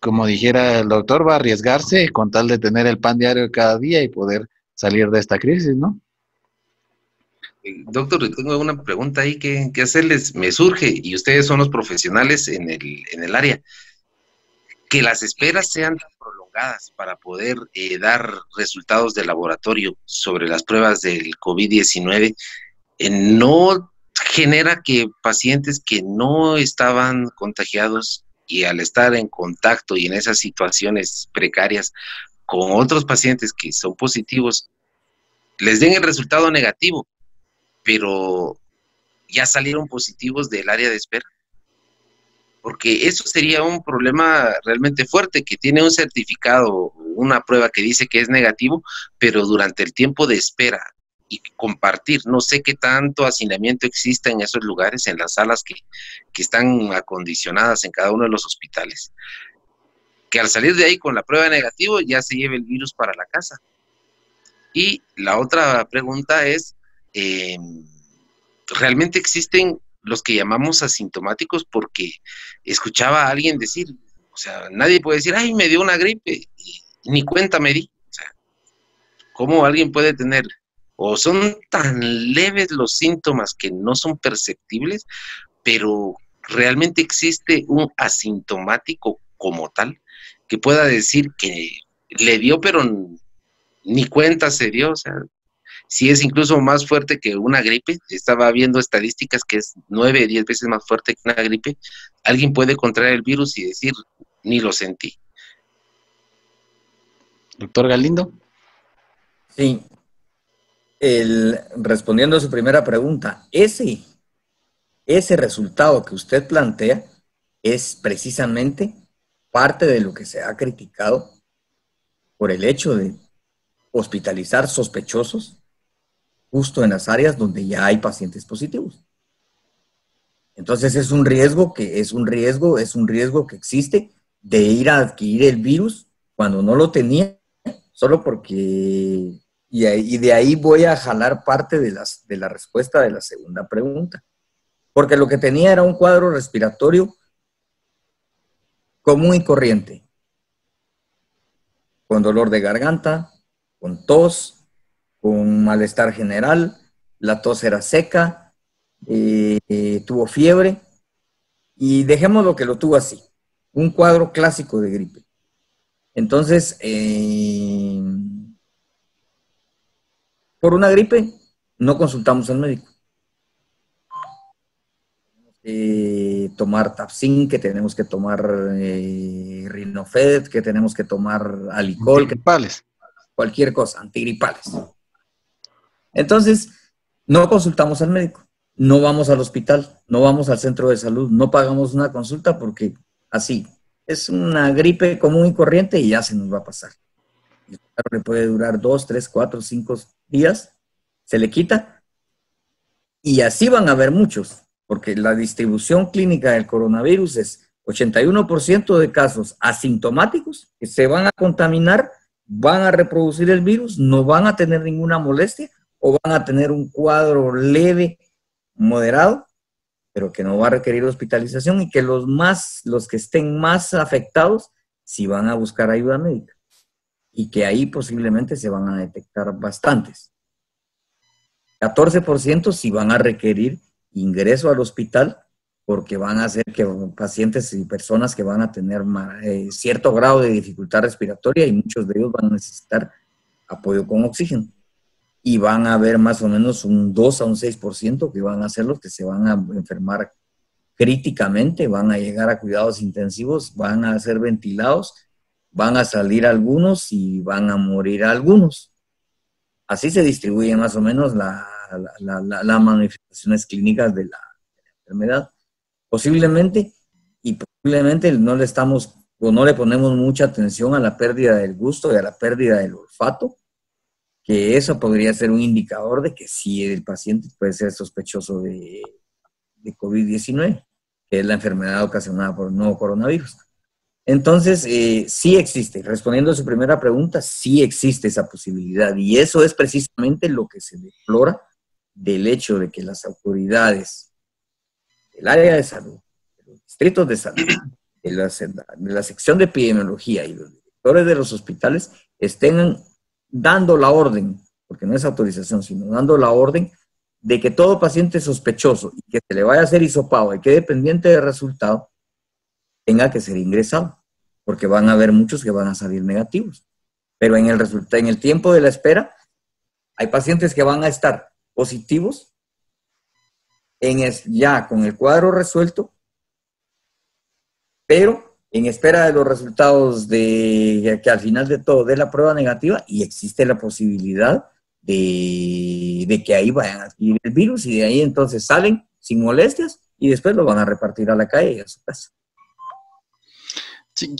como dijera el doctor, va a arriesgarse con tal de tener el pan diario cada día y poder salir de esta crisis, ¿no? Eh, doctor, tengo una pregunta ahí que, hacerles. Me surge, y ustedes son los profesionales en el, en el área, que las esperas sean prolongadas para poder eh, dar resultados de laboratorio sobre las pruebas del COVID-19, eh, no genera que pacientes que no estaban contagiados y al estar en contacto y en esas situaciones precarias con otros pacientes que son positivos, les den el resultado negativo, pero ya salieron positivos del área de espera. Porque eso sería un problema realmente fuerte, que tiene un certificado, una prueba que dice que es negativo, pero durante el tiempo de espera y compartir. No sé qué tanto hacinamiento existe en esos lugares, en las salas que, están acondicionadas en cada uno de los hospitales. Que al salir de ahí con la prueba negativa ya se lleve el virus para la casa. Y la otra pregunta es, em, ¿realmente existen los que llamamos asintomáticos? Porque escuchaba a alguien decir, o sea, nadie puede decir, ay, me dio una gripe, ni cuenta me di. O sea, ¿cómo alguien puede tener o son tan leves los síntomas que no son perceptibles, pero realmente existe un asintomático como tal que pueda decir que le dio, pero ni cuenta se dio, o sea, si es incluso más fuerte que una gripe, estaba viendo estadísticas que es nueve, diez veces más fuerte que una gripe, alguien puede contraer el virus y decir, ni lo sentí. Doctor Galindo. Sí, respondiendo a su primera pregunta, ese, ese resultado que usted plantea es precisamente parte de lo que se ha criticado por el hecho de hospitalizar sospechosos justo en las áreas donde ya hay pacientes positivos. Entonces es un riesgo que es un riesgo, es un riesgo que existe de ir a adquirir el virus cuando no lo tenía, solo porque y, de ahí voy a jalar parte de, las, de la respuesta de la segunda pregunta. Porque lo que tenía era un cuadro respiratorio común y corriente. Con dolor de garganta, con tos, con malestar general, la tos era seca, eh, eh, tuvo fiebre y dejemos lo que lo tuvo así, un cuadro clásico de gripe. Entonces, eh, por una gripe, no consultamos al médico. Eh, tomar Tapsin, que tenemos que tomar eh, Rinofed, que tenemos que tomar alicol. Antigripales. cualquier cosa, antigripales. Entonces, no consultamos al médico, no vamos al hospital, no vamos al centro de salud, no pagamos una consulta porque así, es una gripe común y corriente y ya se nos va a pasar. Le puede durar dos, tres, cuatro, cinco días, se le quita y así van a haber muchos, porque la distribución clínica del coronavirus es 81% de casos asintomáticos que se van a contaminar, van a reproducir el virus, no van a tener ninguna molestia o van a tener un cuadro leve, moderado, pero que no va a requerir hospitalización y que los más, los que estén más afectados, sí van a buscar ayuda médica. Y que ahí posiblemente se van a detectar bastantes. 14% si van a requerir ingreso al hospital porque van a ser que pacientes y personas que van a tener eh, cierto grado de dificultad respiratoria y muchos de ellos van a necesitar apoyo con oxígeno. Y van a haber más o menos un 2 a un 6% que van a ser los que se van a enfermar críticamente, van a llegar a cuidados intensivos, van a ser ventilados, van a salir algunos y van a morir algunos. Así se distribuyen más o menos las manifestaciones clínicas de la, enfermedad. Posiblemente, y posiblemente no le estamos o no le ponemos mucha atención a la pérdida del gusto y a la pérdida del olfato, que eso podría ser un indicador de que sí el paciente puede ser sospechoso de, de COVID-19 que es la enfermedad ocasionada por el nuevo coronavirus. Entonces, eh, sí existe, respondiendo a su primera pregunta, sí existe esa posibilidad y eso es precisamente lo que se deplora del hecho de que las autoridades del área de salud, de los distritos de salud, de la, de sección de epidemiología y los directores de los hospitales estén dando la orden, porque no es autorización, sino dando la orden de que todo paciente sospechoso y que se le vaya a hacer hisopado y quede pendiente del resultado, tenga que ser ingresado, porque van a haber muchos que van a salir negativos. Pero en el, en el tiempo de la espera, hay pacientes que van a estar positivos en ya con el cuadro resuelto, pero en espera de los resultados de que al final de todo de la prueba negativa y existe la posibilidad de, que ahí vayan a adquirir el virus y de ahí entonces salen sin molestias y después lo van a repartir a la calle y a su casa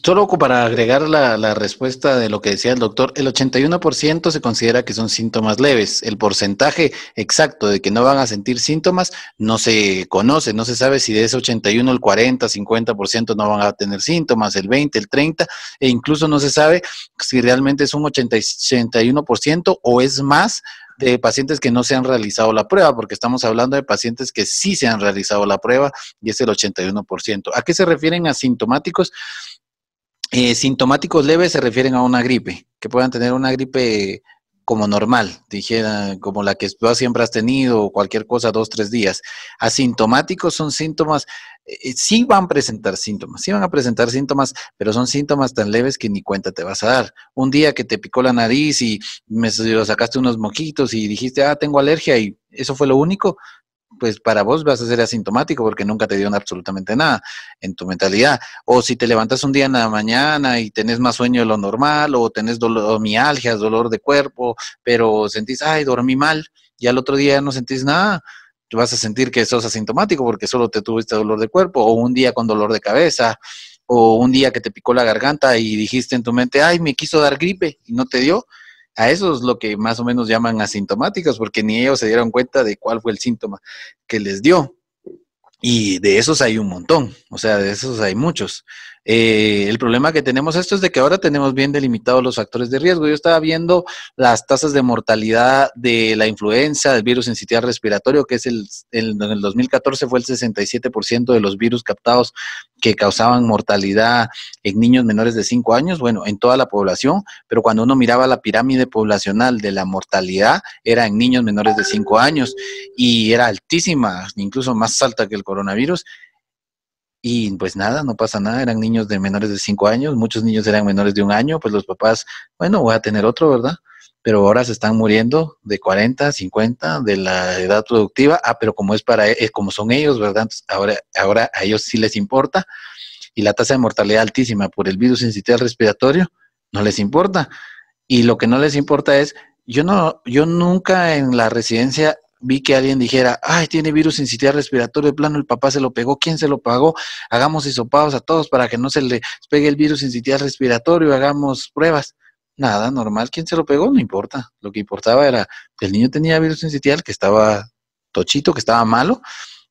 solo para agregar la, respuesta de lo que decía el doctor, el 81% se considera que son síntomas leves. El porcentaje exacto de que no van a sentir síntomas no se conoce, no se sabe si de ese 81 el 40, 50% no van a tener síntomas, el 20, el 30, e incluso no se sabe si realmente es un 80, 81% o es más de pacientes que no se han realizado la prueba, porque estamos hablando de pacientes que sí se han realizado la prueba y es el 81%. ¿A qué se refieren asintomáticos? Eh, sintomáticos leves se refieren a una gripe, que puedan tener una gripe como normal, dijera, como la que tú siempre has tenido, o cualquier cosa, dos, tres días. Asintomáticos son síntomas, eh, eh, sí van a presentar síntomas, sí van a presentar síntomas, pero son síntomas tan leves que ni cuenta te vas a dar. Un día que te picó la nariz y me sacaste unos mojitos y dijiste, ah, tengo alergia y eso fue lo único, pues para vos vas a ser asintomático porque nunca te dio absolutamente nada en tu mentalidad. O si te levantas un día en la mañana y tenés más sueño de lo normal, o tenés dolor, mialgias, dolor de cuerpo, pero sentís, ay, dormí mal, y al otro día no sentís nada, vas a sentir que sos asintomático porque solo te tuviste dolor de cuerpo, o un día con dolor de cabeza, o un día que te picó la garganta y dijiste en tu mente, ay, me quiso dar gripe y no te dio, a eso es lo que más o menos llaman asintomáticos, porque ni ellos se dieron cuenta de cuál fue el síntoma que les dio. Y de esos hay un montón, o sea, de esos hay muchos. Eh, el problema que tenemos esto es de que ahora tenemos bien delimitados los factores de riesgo. Yo estaba viendo las tasas de mortalidad de la influenza, del virus sitio respiratorio, que es el, en el 2014 fue el 67% de los virus captados que causaban mortalidad en niños menores de 5 años, bueno, en toda la población, pero cuando uno miraba la pirámide poblacional de la mortalidad, era en niños menores de 5 años y era altísima, incluso más alta que el coronavirus. Y pues nada, no pasa nada, eran niños de menores de 5 años, muchos niños eran menores de un año, pues los papás, bueno, voy a tener otro, ¿verdad? Pero ahora se están muriendo de 40, 50 de la edad productiva. Ah, pero como es para, eh, como son ellos, ¿verdad? ahora, ahora a ellos sí les importa. Y la tasa de mortalidad altísima por el virus incitial respiratorio, no les importa. Y lo que no les importa es, yo no, yo nunca en la residencia vi que alguien dijera, ay, tiene virus sincitial respiratorio, de plano el papá se lo pegó, ¿quién se lo pagó? Hagamos hisopados a todos para que no se le pegue el virus sincitial respiratorio, hagamos pruebas. Nada, normal, ¿quién se lo pegó? No importa. Lo que importaba era que el niño tenía virus sincitial, que estaba tochito, que estaba malo,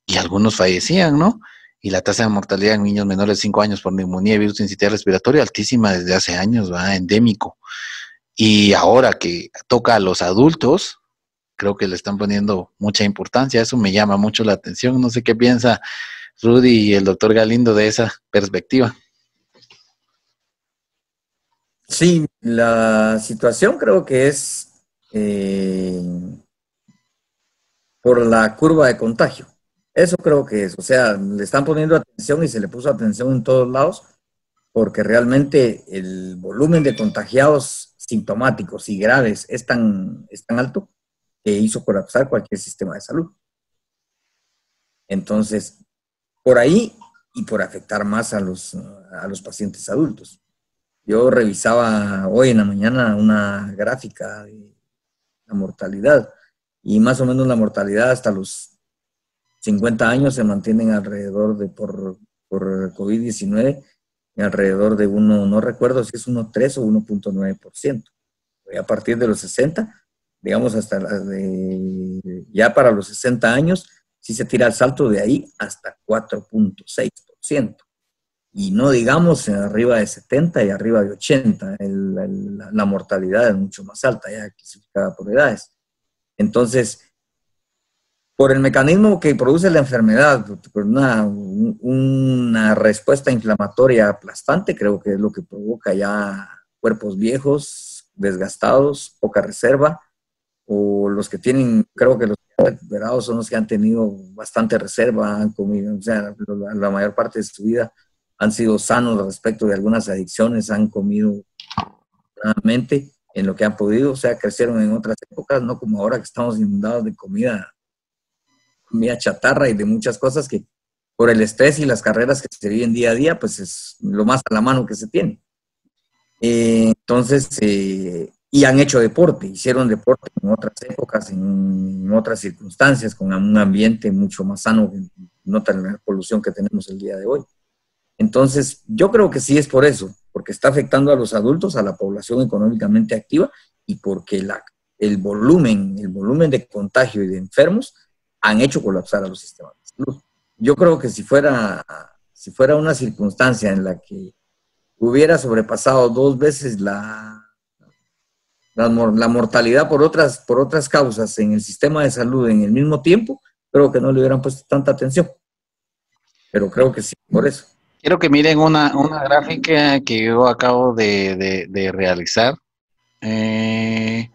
y algunos fallecían, ¿no? Y la tasa de mortalidad en niños menores de 5 años por neumonía y virus sincitial respiratorio altísima desde hace años, va endémico. Y ahora que toca a los adultos, creo que le están poniendo mucha importancia. Eso me llama mucho la atención. No sé qué piensa Rudy y el doctor Galindo de esa perspectiva. Sí, la situación creo que es eh, por la curva de contagio. Eso creo que es, o sea, le están poniendo atención y se le puso atención en todos lados porque realmente el volumen de contagiados sintomáticos y graves es tan, es tan alto que hizo colapsar cualquier sistema de salud. Entonces, por ahí y por afectar más a los, a los pacientes adultos. Yo revisaba hoy en la mañana una gráfica de la mortalidad y más o menos la mortalidad hasta los 50 años se mantienen alrededor de por, por COVID-19 alrededor de uno, no recuerdo si es 1.3 o 1.9%. A partir de los 60, digamos hasta de, ya para los 60 años, si se tira el salto de ahí hasta 4.6%. Y no digamos arriba de 70 y arriba de 80, la, mortalidad es mucho más alta, ya clasificada por edades. Entonces, por el mecanismo que produce la enfermedad, por una, una, respuesta inflamatoria aplastante, creo que es lo que provoca ya cuerpos viejos, desgastados, poca reserva, o los que tienen, creo que los recuperados son los que han tenido bastante reserva, han comido, o sea, la, mayor parte de su vida han sido sanos respecto de algunas adicciones, han comido realmente en lo que han podido, o sea, crecieron en otras épocas, no como ahora que estamos inundados de comida comida chatarra y de muchas cosas que por el estrés y las carreras que se viven día a día, pues es lo más a la mano que se tiene. Eh, entonces, eh, y han hecho deporte, hicieron deporte en otras épocas, en, otras circunstancias, con un ambiente mucho más sano, no tan la polución que tenemos el día de hoy. Entonces, yo creo que sí es por eso, porque está afectando a los adultos, a la población económicamente activa y porque la, el volumen, el volumen de contagio y de enfermos han hecho colapsar a los sistemas de salud. Yo creo que si fuera, si fuera una circunstancia en la que hubiera sobrepasado dos veces la, la, mortalidad por otras, por otras causas en el sistema de salud en el mismo tiempo, creo que no le hubieran puesto tanta atención. Pero creo que sí, por eso. Quiero que miren una, una gráfica que yo acabo de, de, realizar. Eh,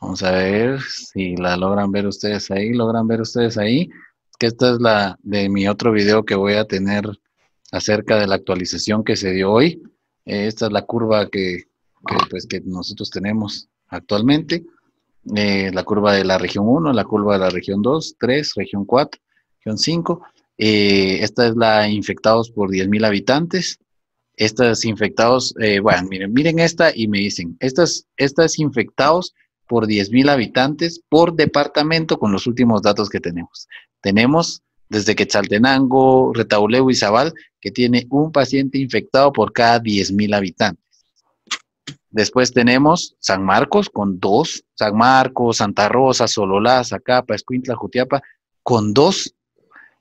Vamos a ver si la logran ver ustedes ahí. ¿Logran ver ustedes ahí? Que esta es la de mi otro video que voy a tener acerca de la actualización que se dio hoy. Eh, esta es la curva que, pues, que nosotros tenemos actualmente. Eh, la curva de la región 1, la curva de la región 2, 3, región 4, región 5. Eh, esta es la infectados por 10.000 habitantes. Estas infectados, bueno, miren, miren esta y me dicen, estas, estas infectados por 10.000 habitantes por departamento con los últimos datos que tenemos. Tenemos desde Quetzaltenango, Retauleu y Zabal, que tiene un paciente infectado por cada 10.000 habitantes. Después tenemos San Marcos con dos, San Marcos, Santa Rosa, Sololá, Zacapa, Escuintla, Jutiapa, con dos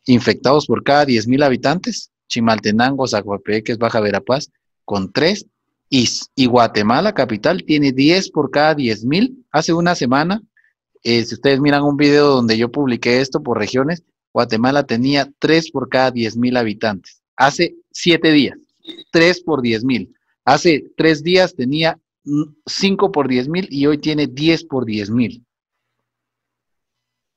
infectados por cada 10.000 habitantes. Chimaltenango, Zacuapeques, Baja Verapaz, con tres y, Guatemala capital tiene 10 por cada 10 mil. Hace una semana, eh, si ustedes miran un video donde yo publiqué esto por regiones, Guatemala tenía 3 por cada 10 mil habitantes. Hace 7 días, 3 por 10 mil. Hace 3 días tenía 5 por 10 mil y hoy tiene 10 por 10 mil.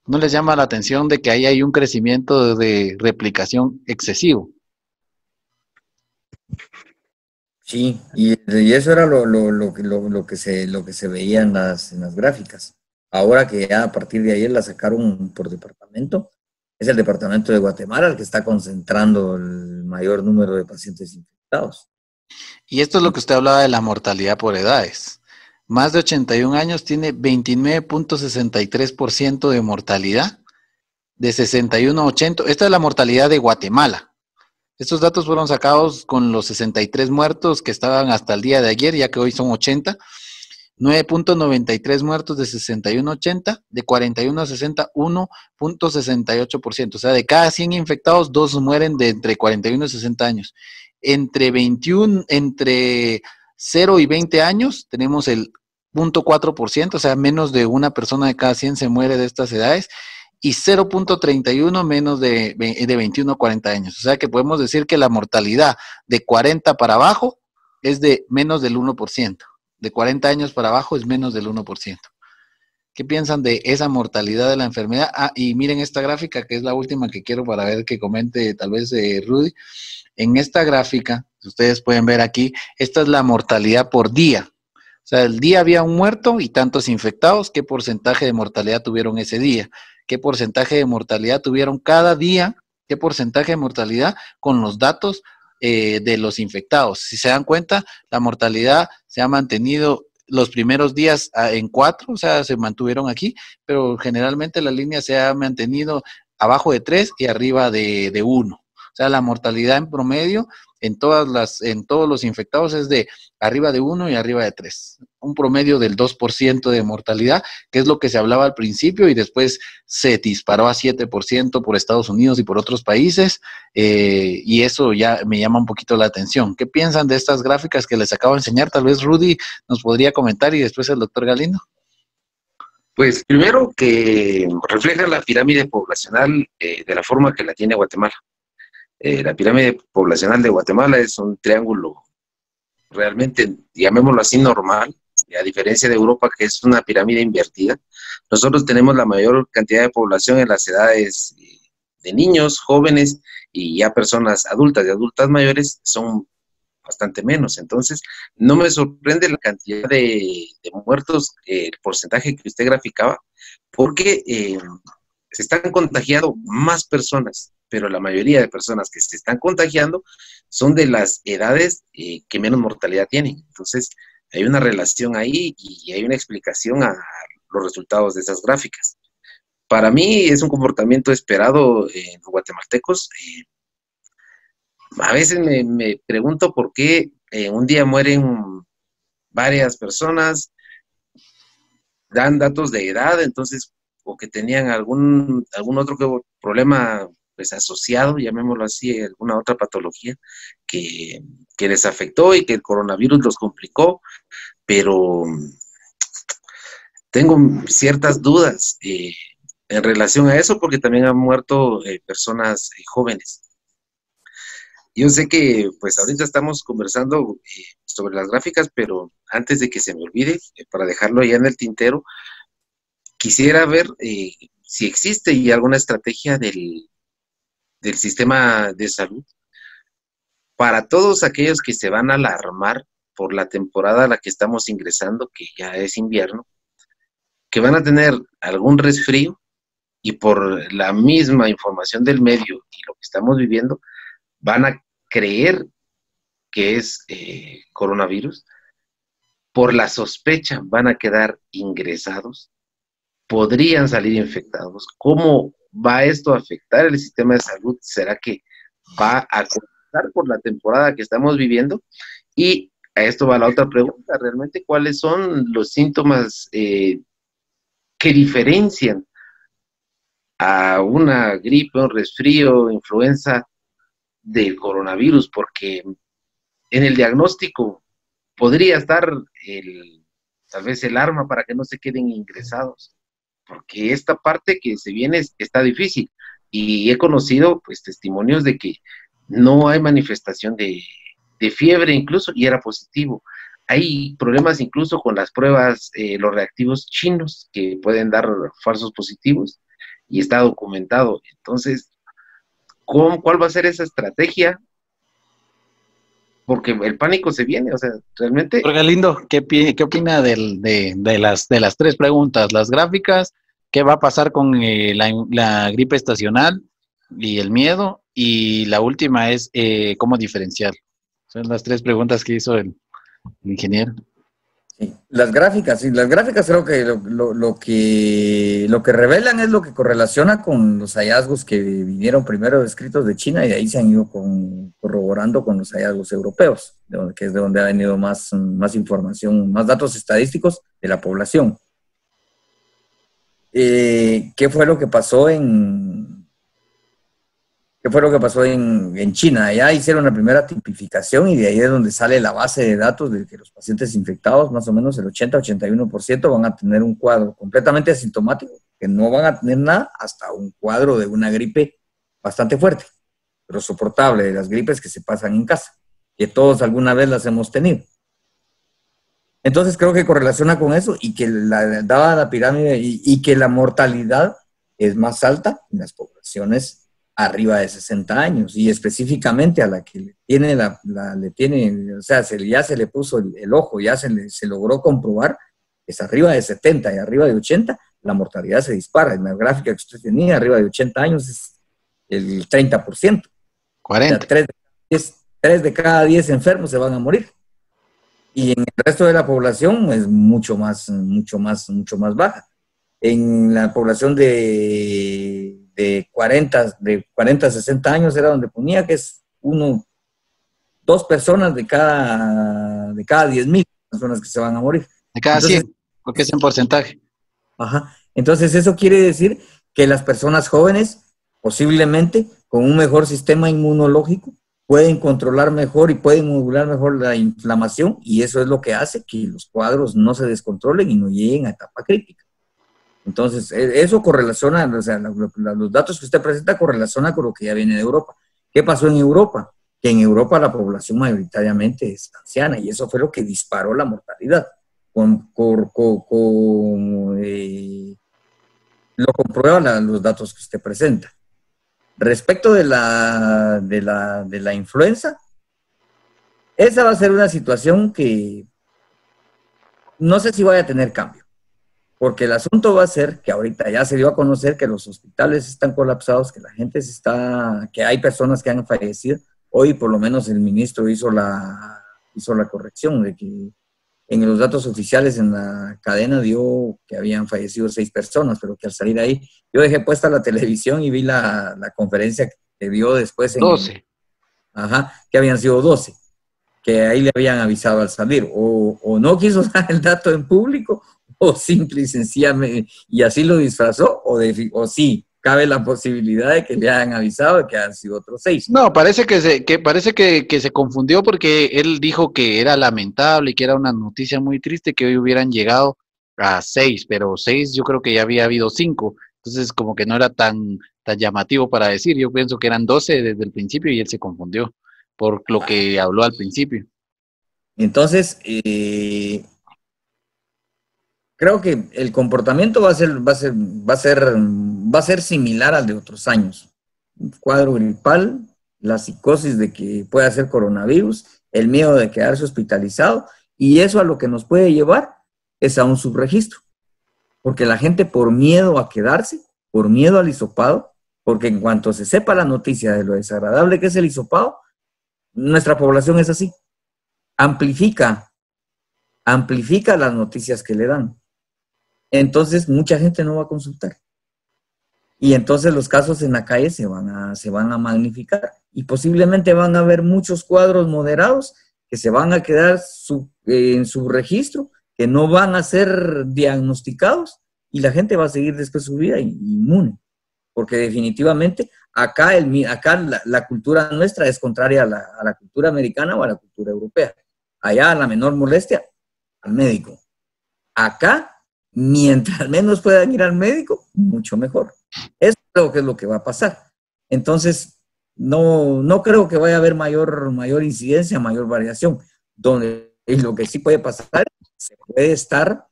¿No les llama la atención de que ahí hay un crecimiento de replicación excesivo? Sí, y, eso era lo, lo, lo, lo, que se, lo que se veía en las, en las gráficas. Ahora que ya a partir de ayer la sacaron por departamento, es el departamento de Guatemala el que está concentrando el mayor número de pacientes infectados. Y esto es lo que usted hablaba de la mortalidad por edades. Más de 81 años tiene 29.63% de mortalidad, de 61 a 80. Esta es la mortalidad de Guatemala. Estos datos fueron sacados con los 63 muertos que estaban hasta el día de ayer, ya que hoy son 80. 9.93 muertos de 61 a 80, de 41 a 60, 1.68%. O sea, de cada 100 infectados, dos mueren de entre 41 y 60 años. Entre 21, entre 0 y 20 años, tenemos el 0.4%, o sea, menos de una persona de cada 100 se muere de estas edades y 0.31 menos de, de 21 a 40 años. O sea que podemos decir que la mortalidad de 40 para abajo es de menos del 1%. De 40 años para abajo es menos del 1%. ¿Qué piensan de esa mortalidad de la enfermedad? Ah, y miren esta gráfica, que es la última que quiero para ver que comente tal vez eh, Rudy. En esta gráfica, ustedes pueden ver aquí, esta es la mortalidad por día. O sea, el día había un muerto y tantos infectados, ¿qué porcentaje de mortalidad tuvieron ese día? ¿Qué porcentaje de mortalidad tuvieron cada día? ¿Qué porcentaje de mortalidad con los datos eh, de los infectados? Si se dan cuenta, la mortalidad se ha mantenido los primeros días ah, en cuatro, o sea, se mantuvieron aquí, pero generalmente la línea se ha mantenido abajo de tres y arriba de, de uno. O sea, la mortalidad en promedio en todas las, en todos los infectados es de arriba de 1 y arriba de 3. Un promedio del 2% de mortalidad, que es lo que se hablaba al principio y después se disparó a 7% por Estados Unidos y por otros países. Eh, y eso ya me llama un poquito la atención. ¿Qué piensan de estas gráficas que les acabo de enseñar? Tal vez Rudy nos podría comentar y después el doctor Galindo. Pues primero que refleja la pirámide poblacional eh, de la forma que la tiene Guatemala. Eh, la pirámide poblacional de Guatemala es un triángulo realmente, llamémoslo así, normal, a diferencia de Europa, que es una pirámide invertida. Nosotros tenemos la mayor cantidad de población en las edades de niños, jóvenes y ya personas adultas y adultas mayores son bastante menos. Entonces, no me sorprende la cantidad de, muertos, el porcentaje que usted graficaba, porque eh, se están contagiando más personas pero la mayoría de personas que se están contagiando son de las edades eh, que menos mortalidad tienen. Entonces, hay una relación ahí y hay una explicación a los resultados de esas gráficas. Para mí es un comportamiento esperado en los guatemaltecos. Eh, a veces me, pregunto por qué en un día mueren varias personas, dan datos de edad, entonces, o que tenían algún, algún otro problema pues asociado, llamémoslo así, alguna otra patología que, les afectó y que el coronavirus los complicó, pero tengo ciertas dudas eh, en relación a eso porque también han muerto eh, personas eh, jóvenes. Yo sé que pues ahorita estamos conversando sobre las gráficas, pero antes de que se me olvide, para dejarlo ya en el tintero, quisiera ver si existe ya alguna estrategia del, del sistema de salud para todos aquellos que se van a alarmar por la temporada a la que estamos ingresando, que ya es invierno, que van a tener algún resfrío y por la misma información del medio y lo que estamos viviendo, van a creer que es eh, coronavirus, por la sospecha van a quedar ingresados, podrían salir infectados. ¿Cómo ¿Va esto a afectar el sistema de salud? ¿Será que va a comenzar por la temporada que estamos viviendo? Y a esto va la otra pregunta, realmente, ¿cuáles son los síntomas eh, que diferencian a una gripe, un resfrío, influenza del coronavirus? Porque en el diagnóstico podría estar el, tal vez el arma para que no se queden ingresados porque esta parte que se viene está difícil. Y he conocido pues testimonios de que no hay manifestación de, fiebre incluso y era positivo. Hay problemas incluso con las pruebas, eh, los reactivos chinos que pueden dar falsos positivos y está documentado. Entonces, ¿cuál va a ser esa estrategia porque el pánico se viene, o sea, realmente... Porque lindo, ¿qué, qué opina de, las, de las tres preguntas? Las gráficas, ¿qué va a pasar con eh, la, gripe estacional y el miedo? Y la última es, eh, ¿cómo diferenciar? Son las tres preguntas que hizo el ingeniero. Las gráficas, sí, las gráficas creo que lo, que lo que revelan es lo que correlaciona con los hallazgos que vinieron primero descritos de China y de ahí se han ido corroborando con los hallazgos europeos, que es de donde ha venido más, más información, más datos estadísticos de la población. Eh, ¿Qué fue lo que pasó en, ¿Qué fue lo que pasó en, China? Allá hicieron la primera tipificación y de ahí es donde sale la base de datos de que los pacientes infectados, más o menos el 80-81%, van a tener un cuadro completamente asintomático, que no van a tener nada hasta un cuadro de una gripe bastante fuerte, pero soportable, de las gripes que se pasan en casa, que todos alguna vez las hemos tenido. Entonces creo que correlaciona con eso y que la, la pirámide y, que la mortalidad es más alta en las poblaciones arriba de 60 años y específicamente a la que le tiene, la, le tiene o sea, se, ya se le puso el, ojo, ya se, se logró comprobar, es arriba de 70 y arriba de 80, la mortalidad se dispara. En la gráfica que usted tenía, arriba de 80 años es el 30%. 40. 3 de cada 10 enfermos se van a morir. Y en el resto de la población es mucho más, mucho más, mucho más baja. En la población de, de 40, de 40 a 60 años era donde ponía que es uno, dos personas de cada, de cada 10 mil personas que se van a morir. De cada 100, porque es en porcentaje. Ajá. Entonces eso quiere decir que las personas jóvenes, posiblemente con un mejor sistema inmunológico, pueden controlar mejor y pueden modular mejor la inflamación y eso es lo que hace que los cuadros no se descontrolen y no lleguen a etapa crítica. Entonces, e, eso correlaciona, o sea, los datos que usted presenta correlaciona con lo que ya viene de Europa. ¿Qué pasó en Europa? Que en Europa la población mayoritariamente es anciana y eso fue lo que disparó la mortalidad. Eh, lo comprueban los datos que usted presenta. Respecto de la, de la, de la influenza, esa va a ser una situación que no sé si vaya a tener cambio, porque el asunto va a ser que ahorita ya se dio a conocer que los hospitales están colapsados, que la gente se está, que hay personas que han fallecido. Hoy por lo menos el ministro hizo la, hizo la corrección de que en los datos oficiales en la cadena dio que habían fallecido seis personas, pero que al salir ahí, yo dejé puesta la [LAUGHS] televisión y vi la, conferencia que dio después. En, 12. Ajá, que habían sido 12, que ahí le habían avisado al salir. O, no quiso [LAUGHS] dar el dato en público, o simple y sencillamente, y así lo disfrazó, o, de, o sí, cabe la posibilidad de que le hayan avisado de que han sido otros seis. No, parece que se, que parece que, se confundió porque él dijo que era lamentable y que era una noticia muy triste que hoy hubieran llegado a seis, pero seis yo creo que ya había habido cinco, entonces como que no era tan, tan llamativo para decir, yo pienso que eran doce desde el principio y él se confundió por lo que habló al principio. Entonces, eh, creo que el comportamiento va a ser, va a ser, va a ser, va a ser similar al de otros años. Un cuadro gripal, la psicosis de que pueda ser coronavirus, el miedo de quedarse hospitalizado, y eso a lo que nos puede llevar es a un subregistro. Porque la gente por miedo a quedarse, por miedo al hisopado, porque en cuanto se sepa la noticia de lo desagradable que es el hisopado, nuestra población es así. Amplifica, amplifica las noticias que le dan entonces mucha gente no va a consultar. Y entonces los casos en la calle se van a, se van a magnificar y posiblemente van a haber muchos cuadros moderados que se van a quedar en su registro, que no van a ser diagnosticados y la gente va a seguir después su vida inmune. Porque definitivamente acá, el, acá la, cultura nuestra es contraria a la, a la cultura americana o a la cultura europea. Allá la menor molestia, al médico. Acá mientras menos puedan ir al médico, mucho mejor. Eso creo que es lo que va a pasar. Entonces, no, no creo que vaya a haber mayor, mayor incidencia, mayor variación. Donde lo que sí puede pasar, se puede estar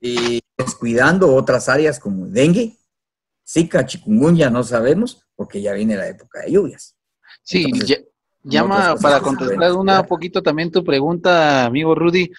eh, descuidando otras áreas como dengue, zika, chikungunya, no sabemos, porque ya viene la época de lluvias. Sí, llama para contestar una poquito también tu pregunta, amigo Rudy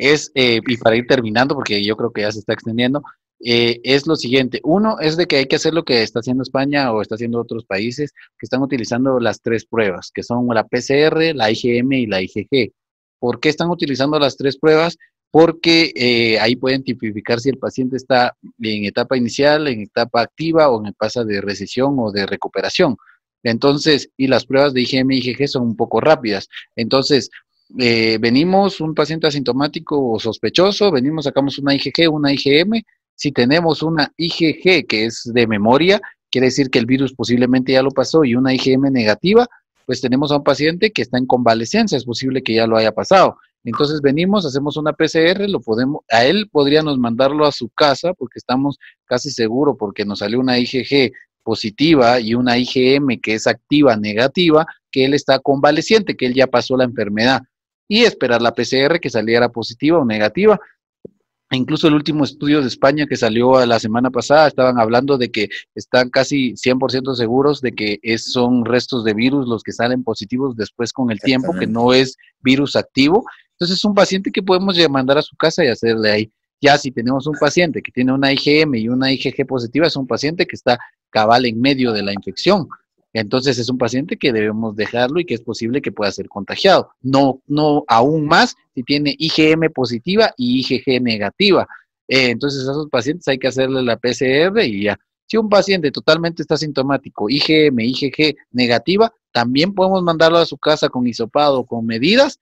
es, eh, y para ir terminando, porque yo creo que ya se está extendiendo, eh, es lo siguiente. Uno es de que hay que hacer lo que está haciendo España o está haciendo otros países que están utilizando las tres pruebas, que son la PCR, la IgM y la IgG. ¿Por qué están utilizando las tres pruebas? Porque eh, ahí pueden tipificar si el paciente está en etapa inicial, en etapa activa o en etapa de recesión o de recuperación. Entonces, y las pruebas de IgM y IgG son un poco rápidas. Entonces, eh, venimos un paciente asintomático o sospechoso, venimos, sacamos una IgG, una IgM. Si tenemos una IgG que es de memoria, quiere decir que el virus posiblemente ya lo pasó y una IgM negativa, pues tenemos a un paciente que está en convalecencia, es posible que ya lo haya pasado. Entonces venimos, hacemos una PCR, lo podemos, a él podríamos mandarlo a su casa porque estamos casi seguros porque nos salió una IgG positiva y una IgM que es activa negativa, que él está convaleciente, que él ya pasó la enfermedad. Y esperar la PCR que saliera positiva o negativa. Incluso el último estudio de España que salió la semana pasada estaban hablando de que están casi 100% seguros de que son restos de virus los que salen positivos después con el tiempo, que no es virus activo. Entonces es un paciente que podemos mandar a su casa y hacerle ahí. Ya si tenemos un paciente que tiene una IgM y una IgG positiva, es un paciente que está cabal en medio de la infección. Entonces es un paciente que debemos dejarlo y que es posible que pueda ser contagiado. No, no aún más si tiene IgM positiva y IgG negativa. Eh, entonces a esos pacientes hay que hacerle la PCR y ya. Si un paciente totalmente está sintomático, IgM, IgG negativa, también podemos mandarlo a su casa con hisopado, con medidas,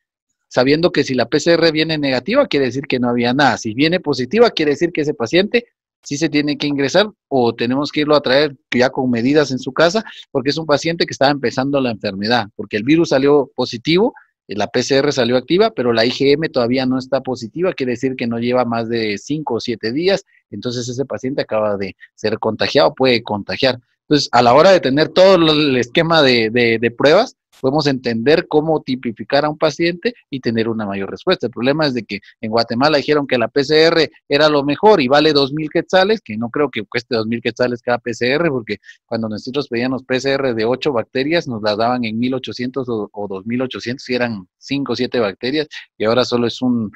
sabiendo que si la PCR viene negativa, quiere decir que no había nada. Si viene positiva, quiere decir que ese paciente sí se tiene que ingresar o tenemos que irlo a traer ya con medidas en su casa, porque es un paciente que estaba empezando la enfermedad, porque el virus salió positivo, la PCR salió activa, pero la IgM todavía no está positiva, quiere decir que no lleva más de 5 o 7 días, entonces ese paciente acaba de ser contagiado, puede contagiar. Entonces, a la hora de tener todo el esquema de pruebas, podemos entender cómo tipificar a un paciente y tener una mayor respuesta. El problema es de que en Guatemala dijeron que la PCR era lo mejor y vale dos mil quetzales, que no creo que cueste dos mil quetzales cada PCR, porque cuando nosotros pedíamos PCR de ocho bacterias, nos las daban en 1800 o, o 2800 y eran cinco o siete bacterias, y ahora solo es un,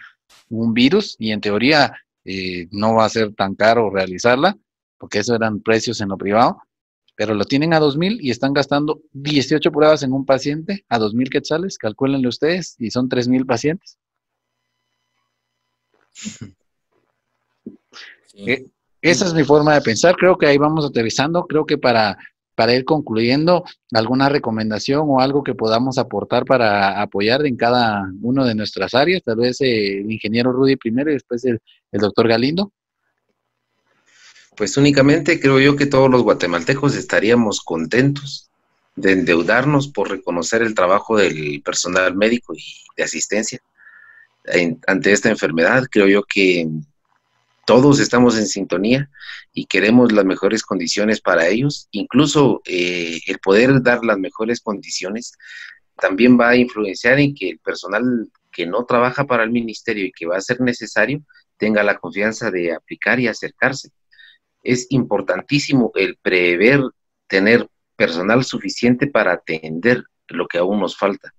virus y en teoría eh, no va a ser tan caro realizarla, porque eso eran precios en lo privado pero lo tienen a 2.000 y están gastando 18 pruebas en un paciente a 2.000 quetzales, calcúlenle ustedes, y son 3.000 pacientes. Eh, esa es mi forma de pensar, creo que ahí vamos aterrizando, creo que para, para ir concluyendo, alguna recomendación o algo que podamos aportar para apoyar en cada uno de nuestras áreas, tal vez eh, el ingeniero Rudy primero y después el doctor Galindo. Pues únicamente creo yo que todos los guatemaltecos estaríamos contentos de endeudarnos por reconocer el trabajo del personal médico y de asistencia ante esta enfermedad. Creo yo que todos estamos en sintonía y queremos las mejores condiciones para ellos. Incluso eh, el poder dar las mejores condiciones también va a influenciar en que el personal que no trabaja para el ministerio y que va a ser necesario tenga la confianza de aplicar y acercarse es importantísimo el prever tener personal suficiente para atender lo que aún nos falta.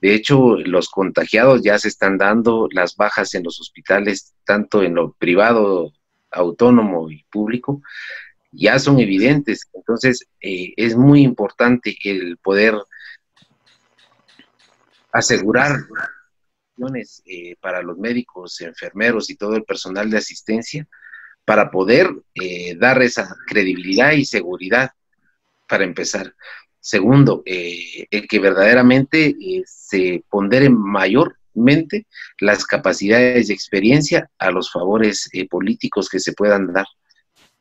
De hecho, los contagiados ya se están dando, las bajas en los hospitales, tanto en lo privado, autónomo y público, ya son evidentes. Entonces, eh, es muy importante el poder asegurar eh, para los médicos, enfermeros y todo el personal de asistencia para poder eh, dar esa credibilidad y seguridad para empezar. Segundo, eh, el que verdaderamente eh, se pondere mayormente las capacidades y experiencia a los favores políticos que se puedan dar.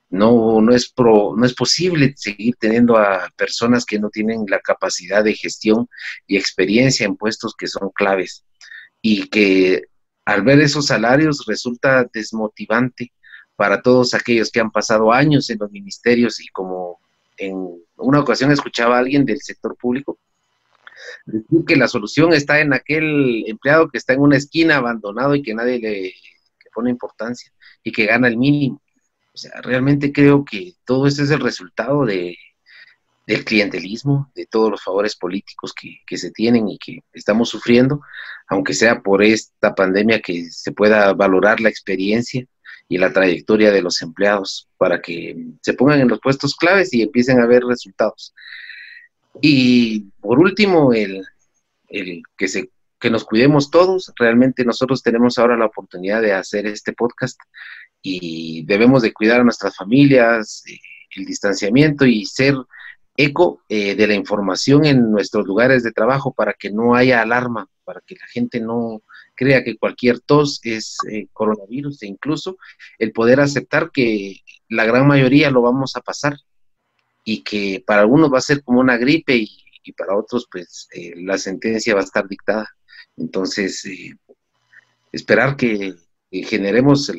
No, no, es pro, no es posible seguir teniendo a personas que no tienen la capacidad de gestión y experiencia en puestos que son claves y que al ver esos salarios resulta desmotivante para todos aquellos que han pasado años en los ministerios y como en una ocasión escuchaba a alguien del sector público decir que la solución está en aquel empleado que está en una esquina abandonado y que nadie le, pone importancia y que gana el mínimo. O sea, realmente creo que todo eso es el resultado de, del clientelismo, de todos los favores políticos que, se tienen y que estamos sufriendo, aunque sea por esta pandemia que se pueda valorar la experiencia y la trayectoria de los empleados para que se pongan en los puestos claves y empiecen a ver resultados. Y por último, el, que, se, que nos cuidemos todos. Realmente nosotros tenemos ahora la oportunidad de hacer este podcast y debemos de cuidar a nuestras familias, el distanciamiento y ser eco eh, de la información en nuestros lugares de trabajo para que no haya alarma, para que la gente no, crea que cualquier tos es eh, coronavirus e incluso el poder aceptar que la gran mayoría lo vamos a pasar y que para algunos va a ser como una gripe y, para otros pues eh, la sentencia va a estar dictada. Entonces, eh, esperar que, generemos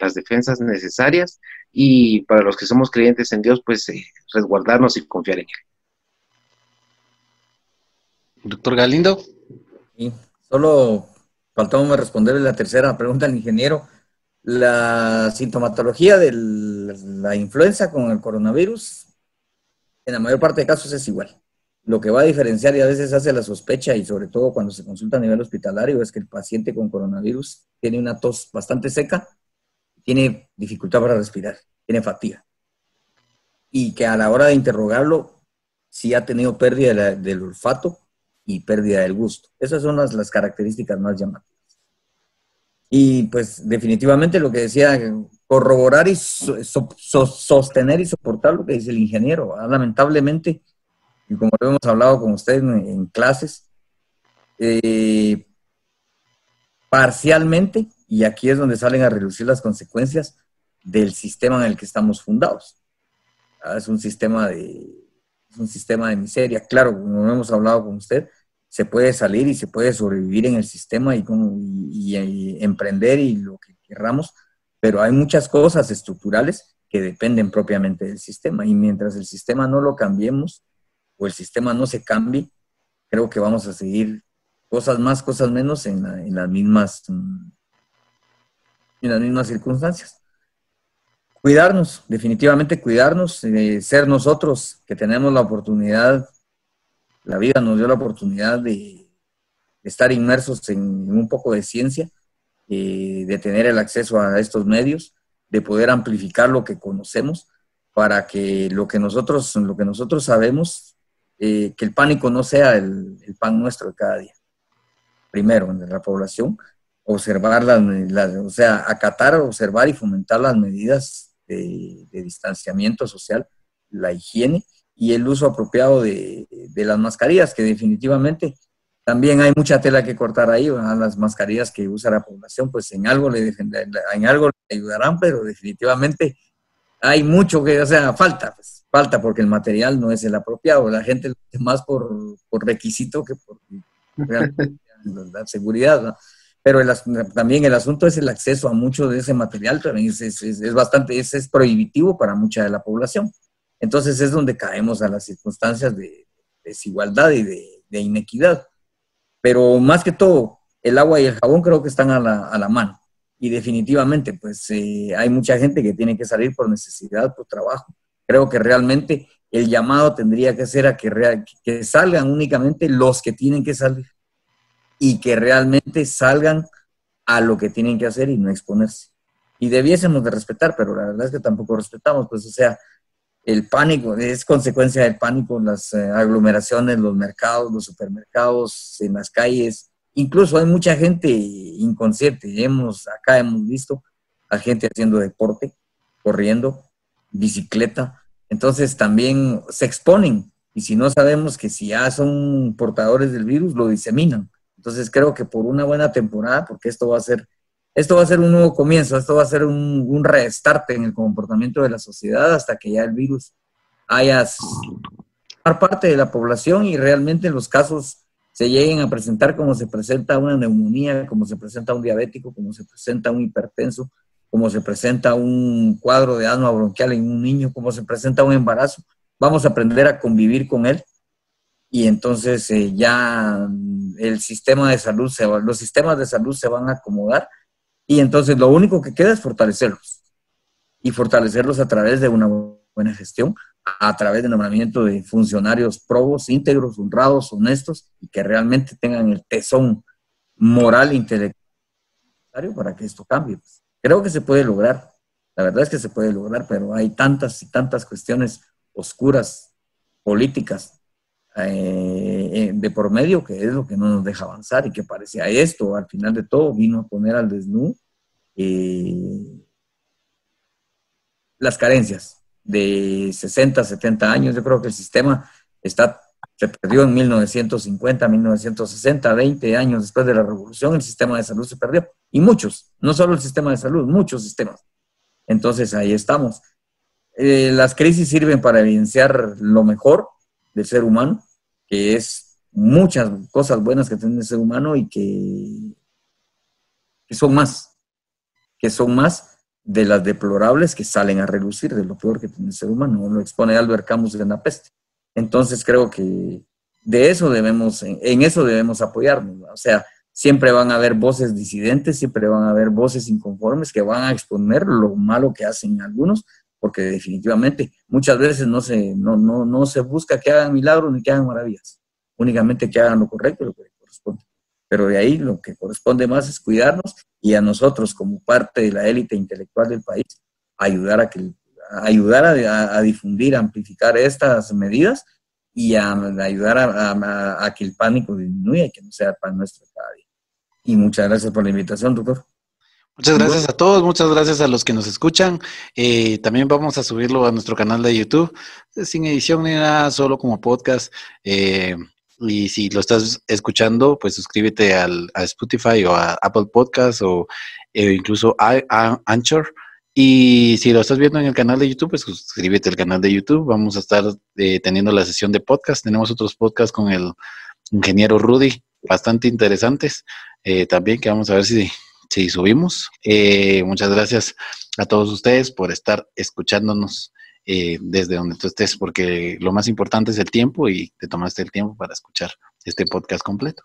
las defensas necesarias y para los que somos creyentes en Dios pues resguardarnos y confiar en Él. Doctor Galindo. Sí, solo faltaba responderle la tercera pregunta al ingeniero. La sintomatología de la influenza con el coronavirus, en la mayor parte de casos es igual. Lo que va a diferenciar y a veces hace la sospecha, y sobre todo cuando se consulta a nivel hospitalario, es que el paciente con coronavirus tiene una tos bastante seca, tiene dificultad para respirar, tiene fatiga. Y que a la hora de interrogarlo, sí ha tenido pérdida del olfato y pérdida del gusto. Esas son las, las características más llamativas. Y pues definitivamente lo que decía, corroborar y sostener y soportar lo que dice el ingeniero. Lamentablemente, y como lo hemos hablado con usted en, clases, eh, parcialmente, y aquí es donde salen a reducir las consecuencias del sistema en el que estamos fundados. Ah, es un sistema de, un sistema de miseria. Claro, como hemos hablado con usted, se puede salir y se puede sobrevivir en el sistema y, emprender y lo que querramos, pero hay muchas cosas estructurales que dependen propiamente del sistema. Y mientras el sistema no lo cambiemos o el sistema no se cambie, creo que vamos a seguir cosas más, cosas menos en, en las mismas en las mismas circunstancias. Cuidarnos, definitivamente cuidarnos, eh, ser nosotros que tenemos la oportunidad, la vida nos dio la oportunidad de, estar inmersos en, un poco de ciencia, eh, de tener el acceso a estos medios, de poder amplificar lo que conocemos para que lo que nosotros, lo que nosotros sabemos, eh, que el pánico no sea el, pan nuestro de cada día. Primero, en la población, observar las, o sea, acatar, observar y fomentar las medidas de, distanciamiento social, la higiene y el uso apropiado de, las mascarillas, que definitivamente también hay mucha tela que cortar ahí, las mascarillas que usa la población, pues en algo le en algo le ayudarán, pero definitivamente hay mucho que, o sea, falta, pues, falta porque el material no es el apropiado, la gente lo hace más por, por requisito que por [LAUGHS] la seguridad, ¿no? pero también el asunto es el acceso a mucho de ese material, también es, es, bastante, es, es, prohibitivo para mucha de la población. Entonces es donde caemos a las circunstancias de desigualdad y de, inequidad. Pero más que todo, el agua y el jabón creo que están a la, mano. Y definitivamente, pues eh, hay mucha gente que tiene que salir por necesidad, por trabajo. Creo que realmente el llamado tendría que ser a que, que salgan únicamente los que tienen que salir y que realmente salgan a lo que tienen que hacer y no exponerse. Y debiésemos de respetar, pero la verdad es que tampoco respetamos, pues o sea, el pánico, es consecuencia del pánico, las eh, aglomeraciones, los mercados, los supermercados, en las calles, incluso hay mucha gente inconsciente, hemos, acá hemos visto a gente haciendo deporte, corriendo, bicicleta, entonces también se exponen. Y si no sabemos que si ya son portadores del virus, lo diseminan. Entonces creo que por una buena temporada, porque esto va a ser, esto va a ser un nuevo comienzo, esto va a ser un, un restart en el comportamiento de la sociedad hasta que ya el virus haya parte de la población y realmente los casos se lleguen a presentar como se presenta una neumonía, como se presenta un diabético, como se presenta un hipertenso, como se presenta un cuadro de asma bronquial en un niño, como se presenta un embarazo. Vamos a aprender a convivir con él y entonces eh, ya el sistema de salud, se va, los sistemas de salud se van a acomodar y entonces lo único que queda es fortalecerlos y fortalecerlos a través de una buena gestión, a través del nombramiento de funcionarios probos, íntegros, honrados, honestos y que realmente tengan el tesón moral e intelectual para que esto cambie. Pues. Creo que se puede lograr, la verdad es que se puede lograr, pero hay tantas y tantas cuestiones oscuras, políticas, eh, eh, de por medio, que es lo que no nos deja avanzar y que parecía esto, al final de todo, vino a poner al desnudo eh, las carencias de 60, 70 años. Yo creo que el sistema está, se perdió en 1950, 1960, 20 años después de la revolución, el sistema de salud se perdió. Y muchos, no solo el sistema de salud, muchos sistemas. Entonces ahí estamos. las crisis sirven para evidenciar lo mejor del ser humano que es muchas cosas buenas que tiene el ser humano y que, que son más, que son más de las deplorables que salen a relucir de lo peor que tiene el ser humano. Lo expone Albert Camus en La Peste. Entonces creo que de eso debemos, en, eso debemos apoyarnos. O sea, siempre van a haber voces disidentes, siempre van a haber voces inconformes que van a exponer lo malo que hacen algunos, porque definitivamente muchas veces no se, no, no, no se busca que hagan milagros ni que hagan maravillas, únicamente que hagan lo correcto, lo que corresponde. Pero de ahí lo que corresponde más es cuidarnos y a nosotros como parte de la élite intelectual del país, ayudar a que ayudar a, difundir, amplificar estas medidas y a, ayudar a, que el pánico disminuya y que no sea pan nuestro cada día. Y muchas gracias por la invitación, doctor. Muchas gracias a todos, muchas gracias a los que nos escuchan. Eh, también vamos a subirlo a nuestro canal de YouTube, sin edición ni nada, solo como podcast. Eh, y si lo estás escuchando, pues suscríbete al, a Spotify o a Apple Podcast o eh, incluso a, a, Anchor. Y si lo estás viendo en el canal de YouTube, pues suscríbete al canal de YouTube. Vamos a estar teniendo la sesión de podcast. Tenemos otros podcasts con el ingeniero Rudy, bastante interesantes también, que vamos a ver si si subimos. Eh, muchas gracias a todos ustedes por estar escuchándonos eh, desde donde tú estés, porque lo más importante es el tiempo y te tomaste el tiempo para escuchar este podcast completo.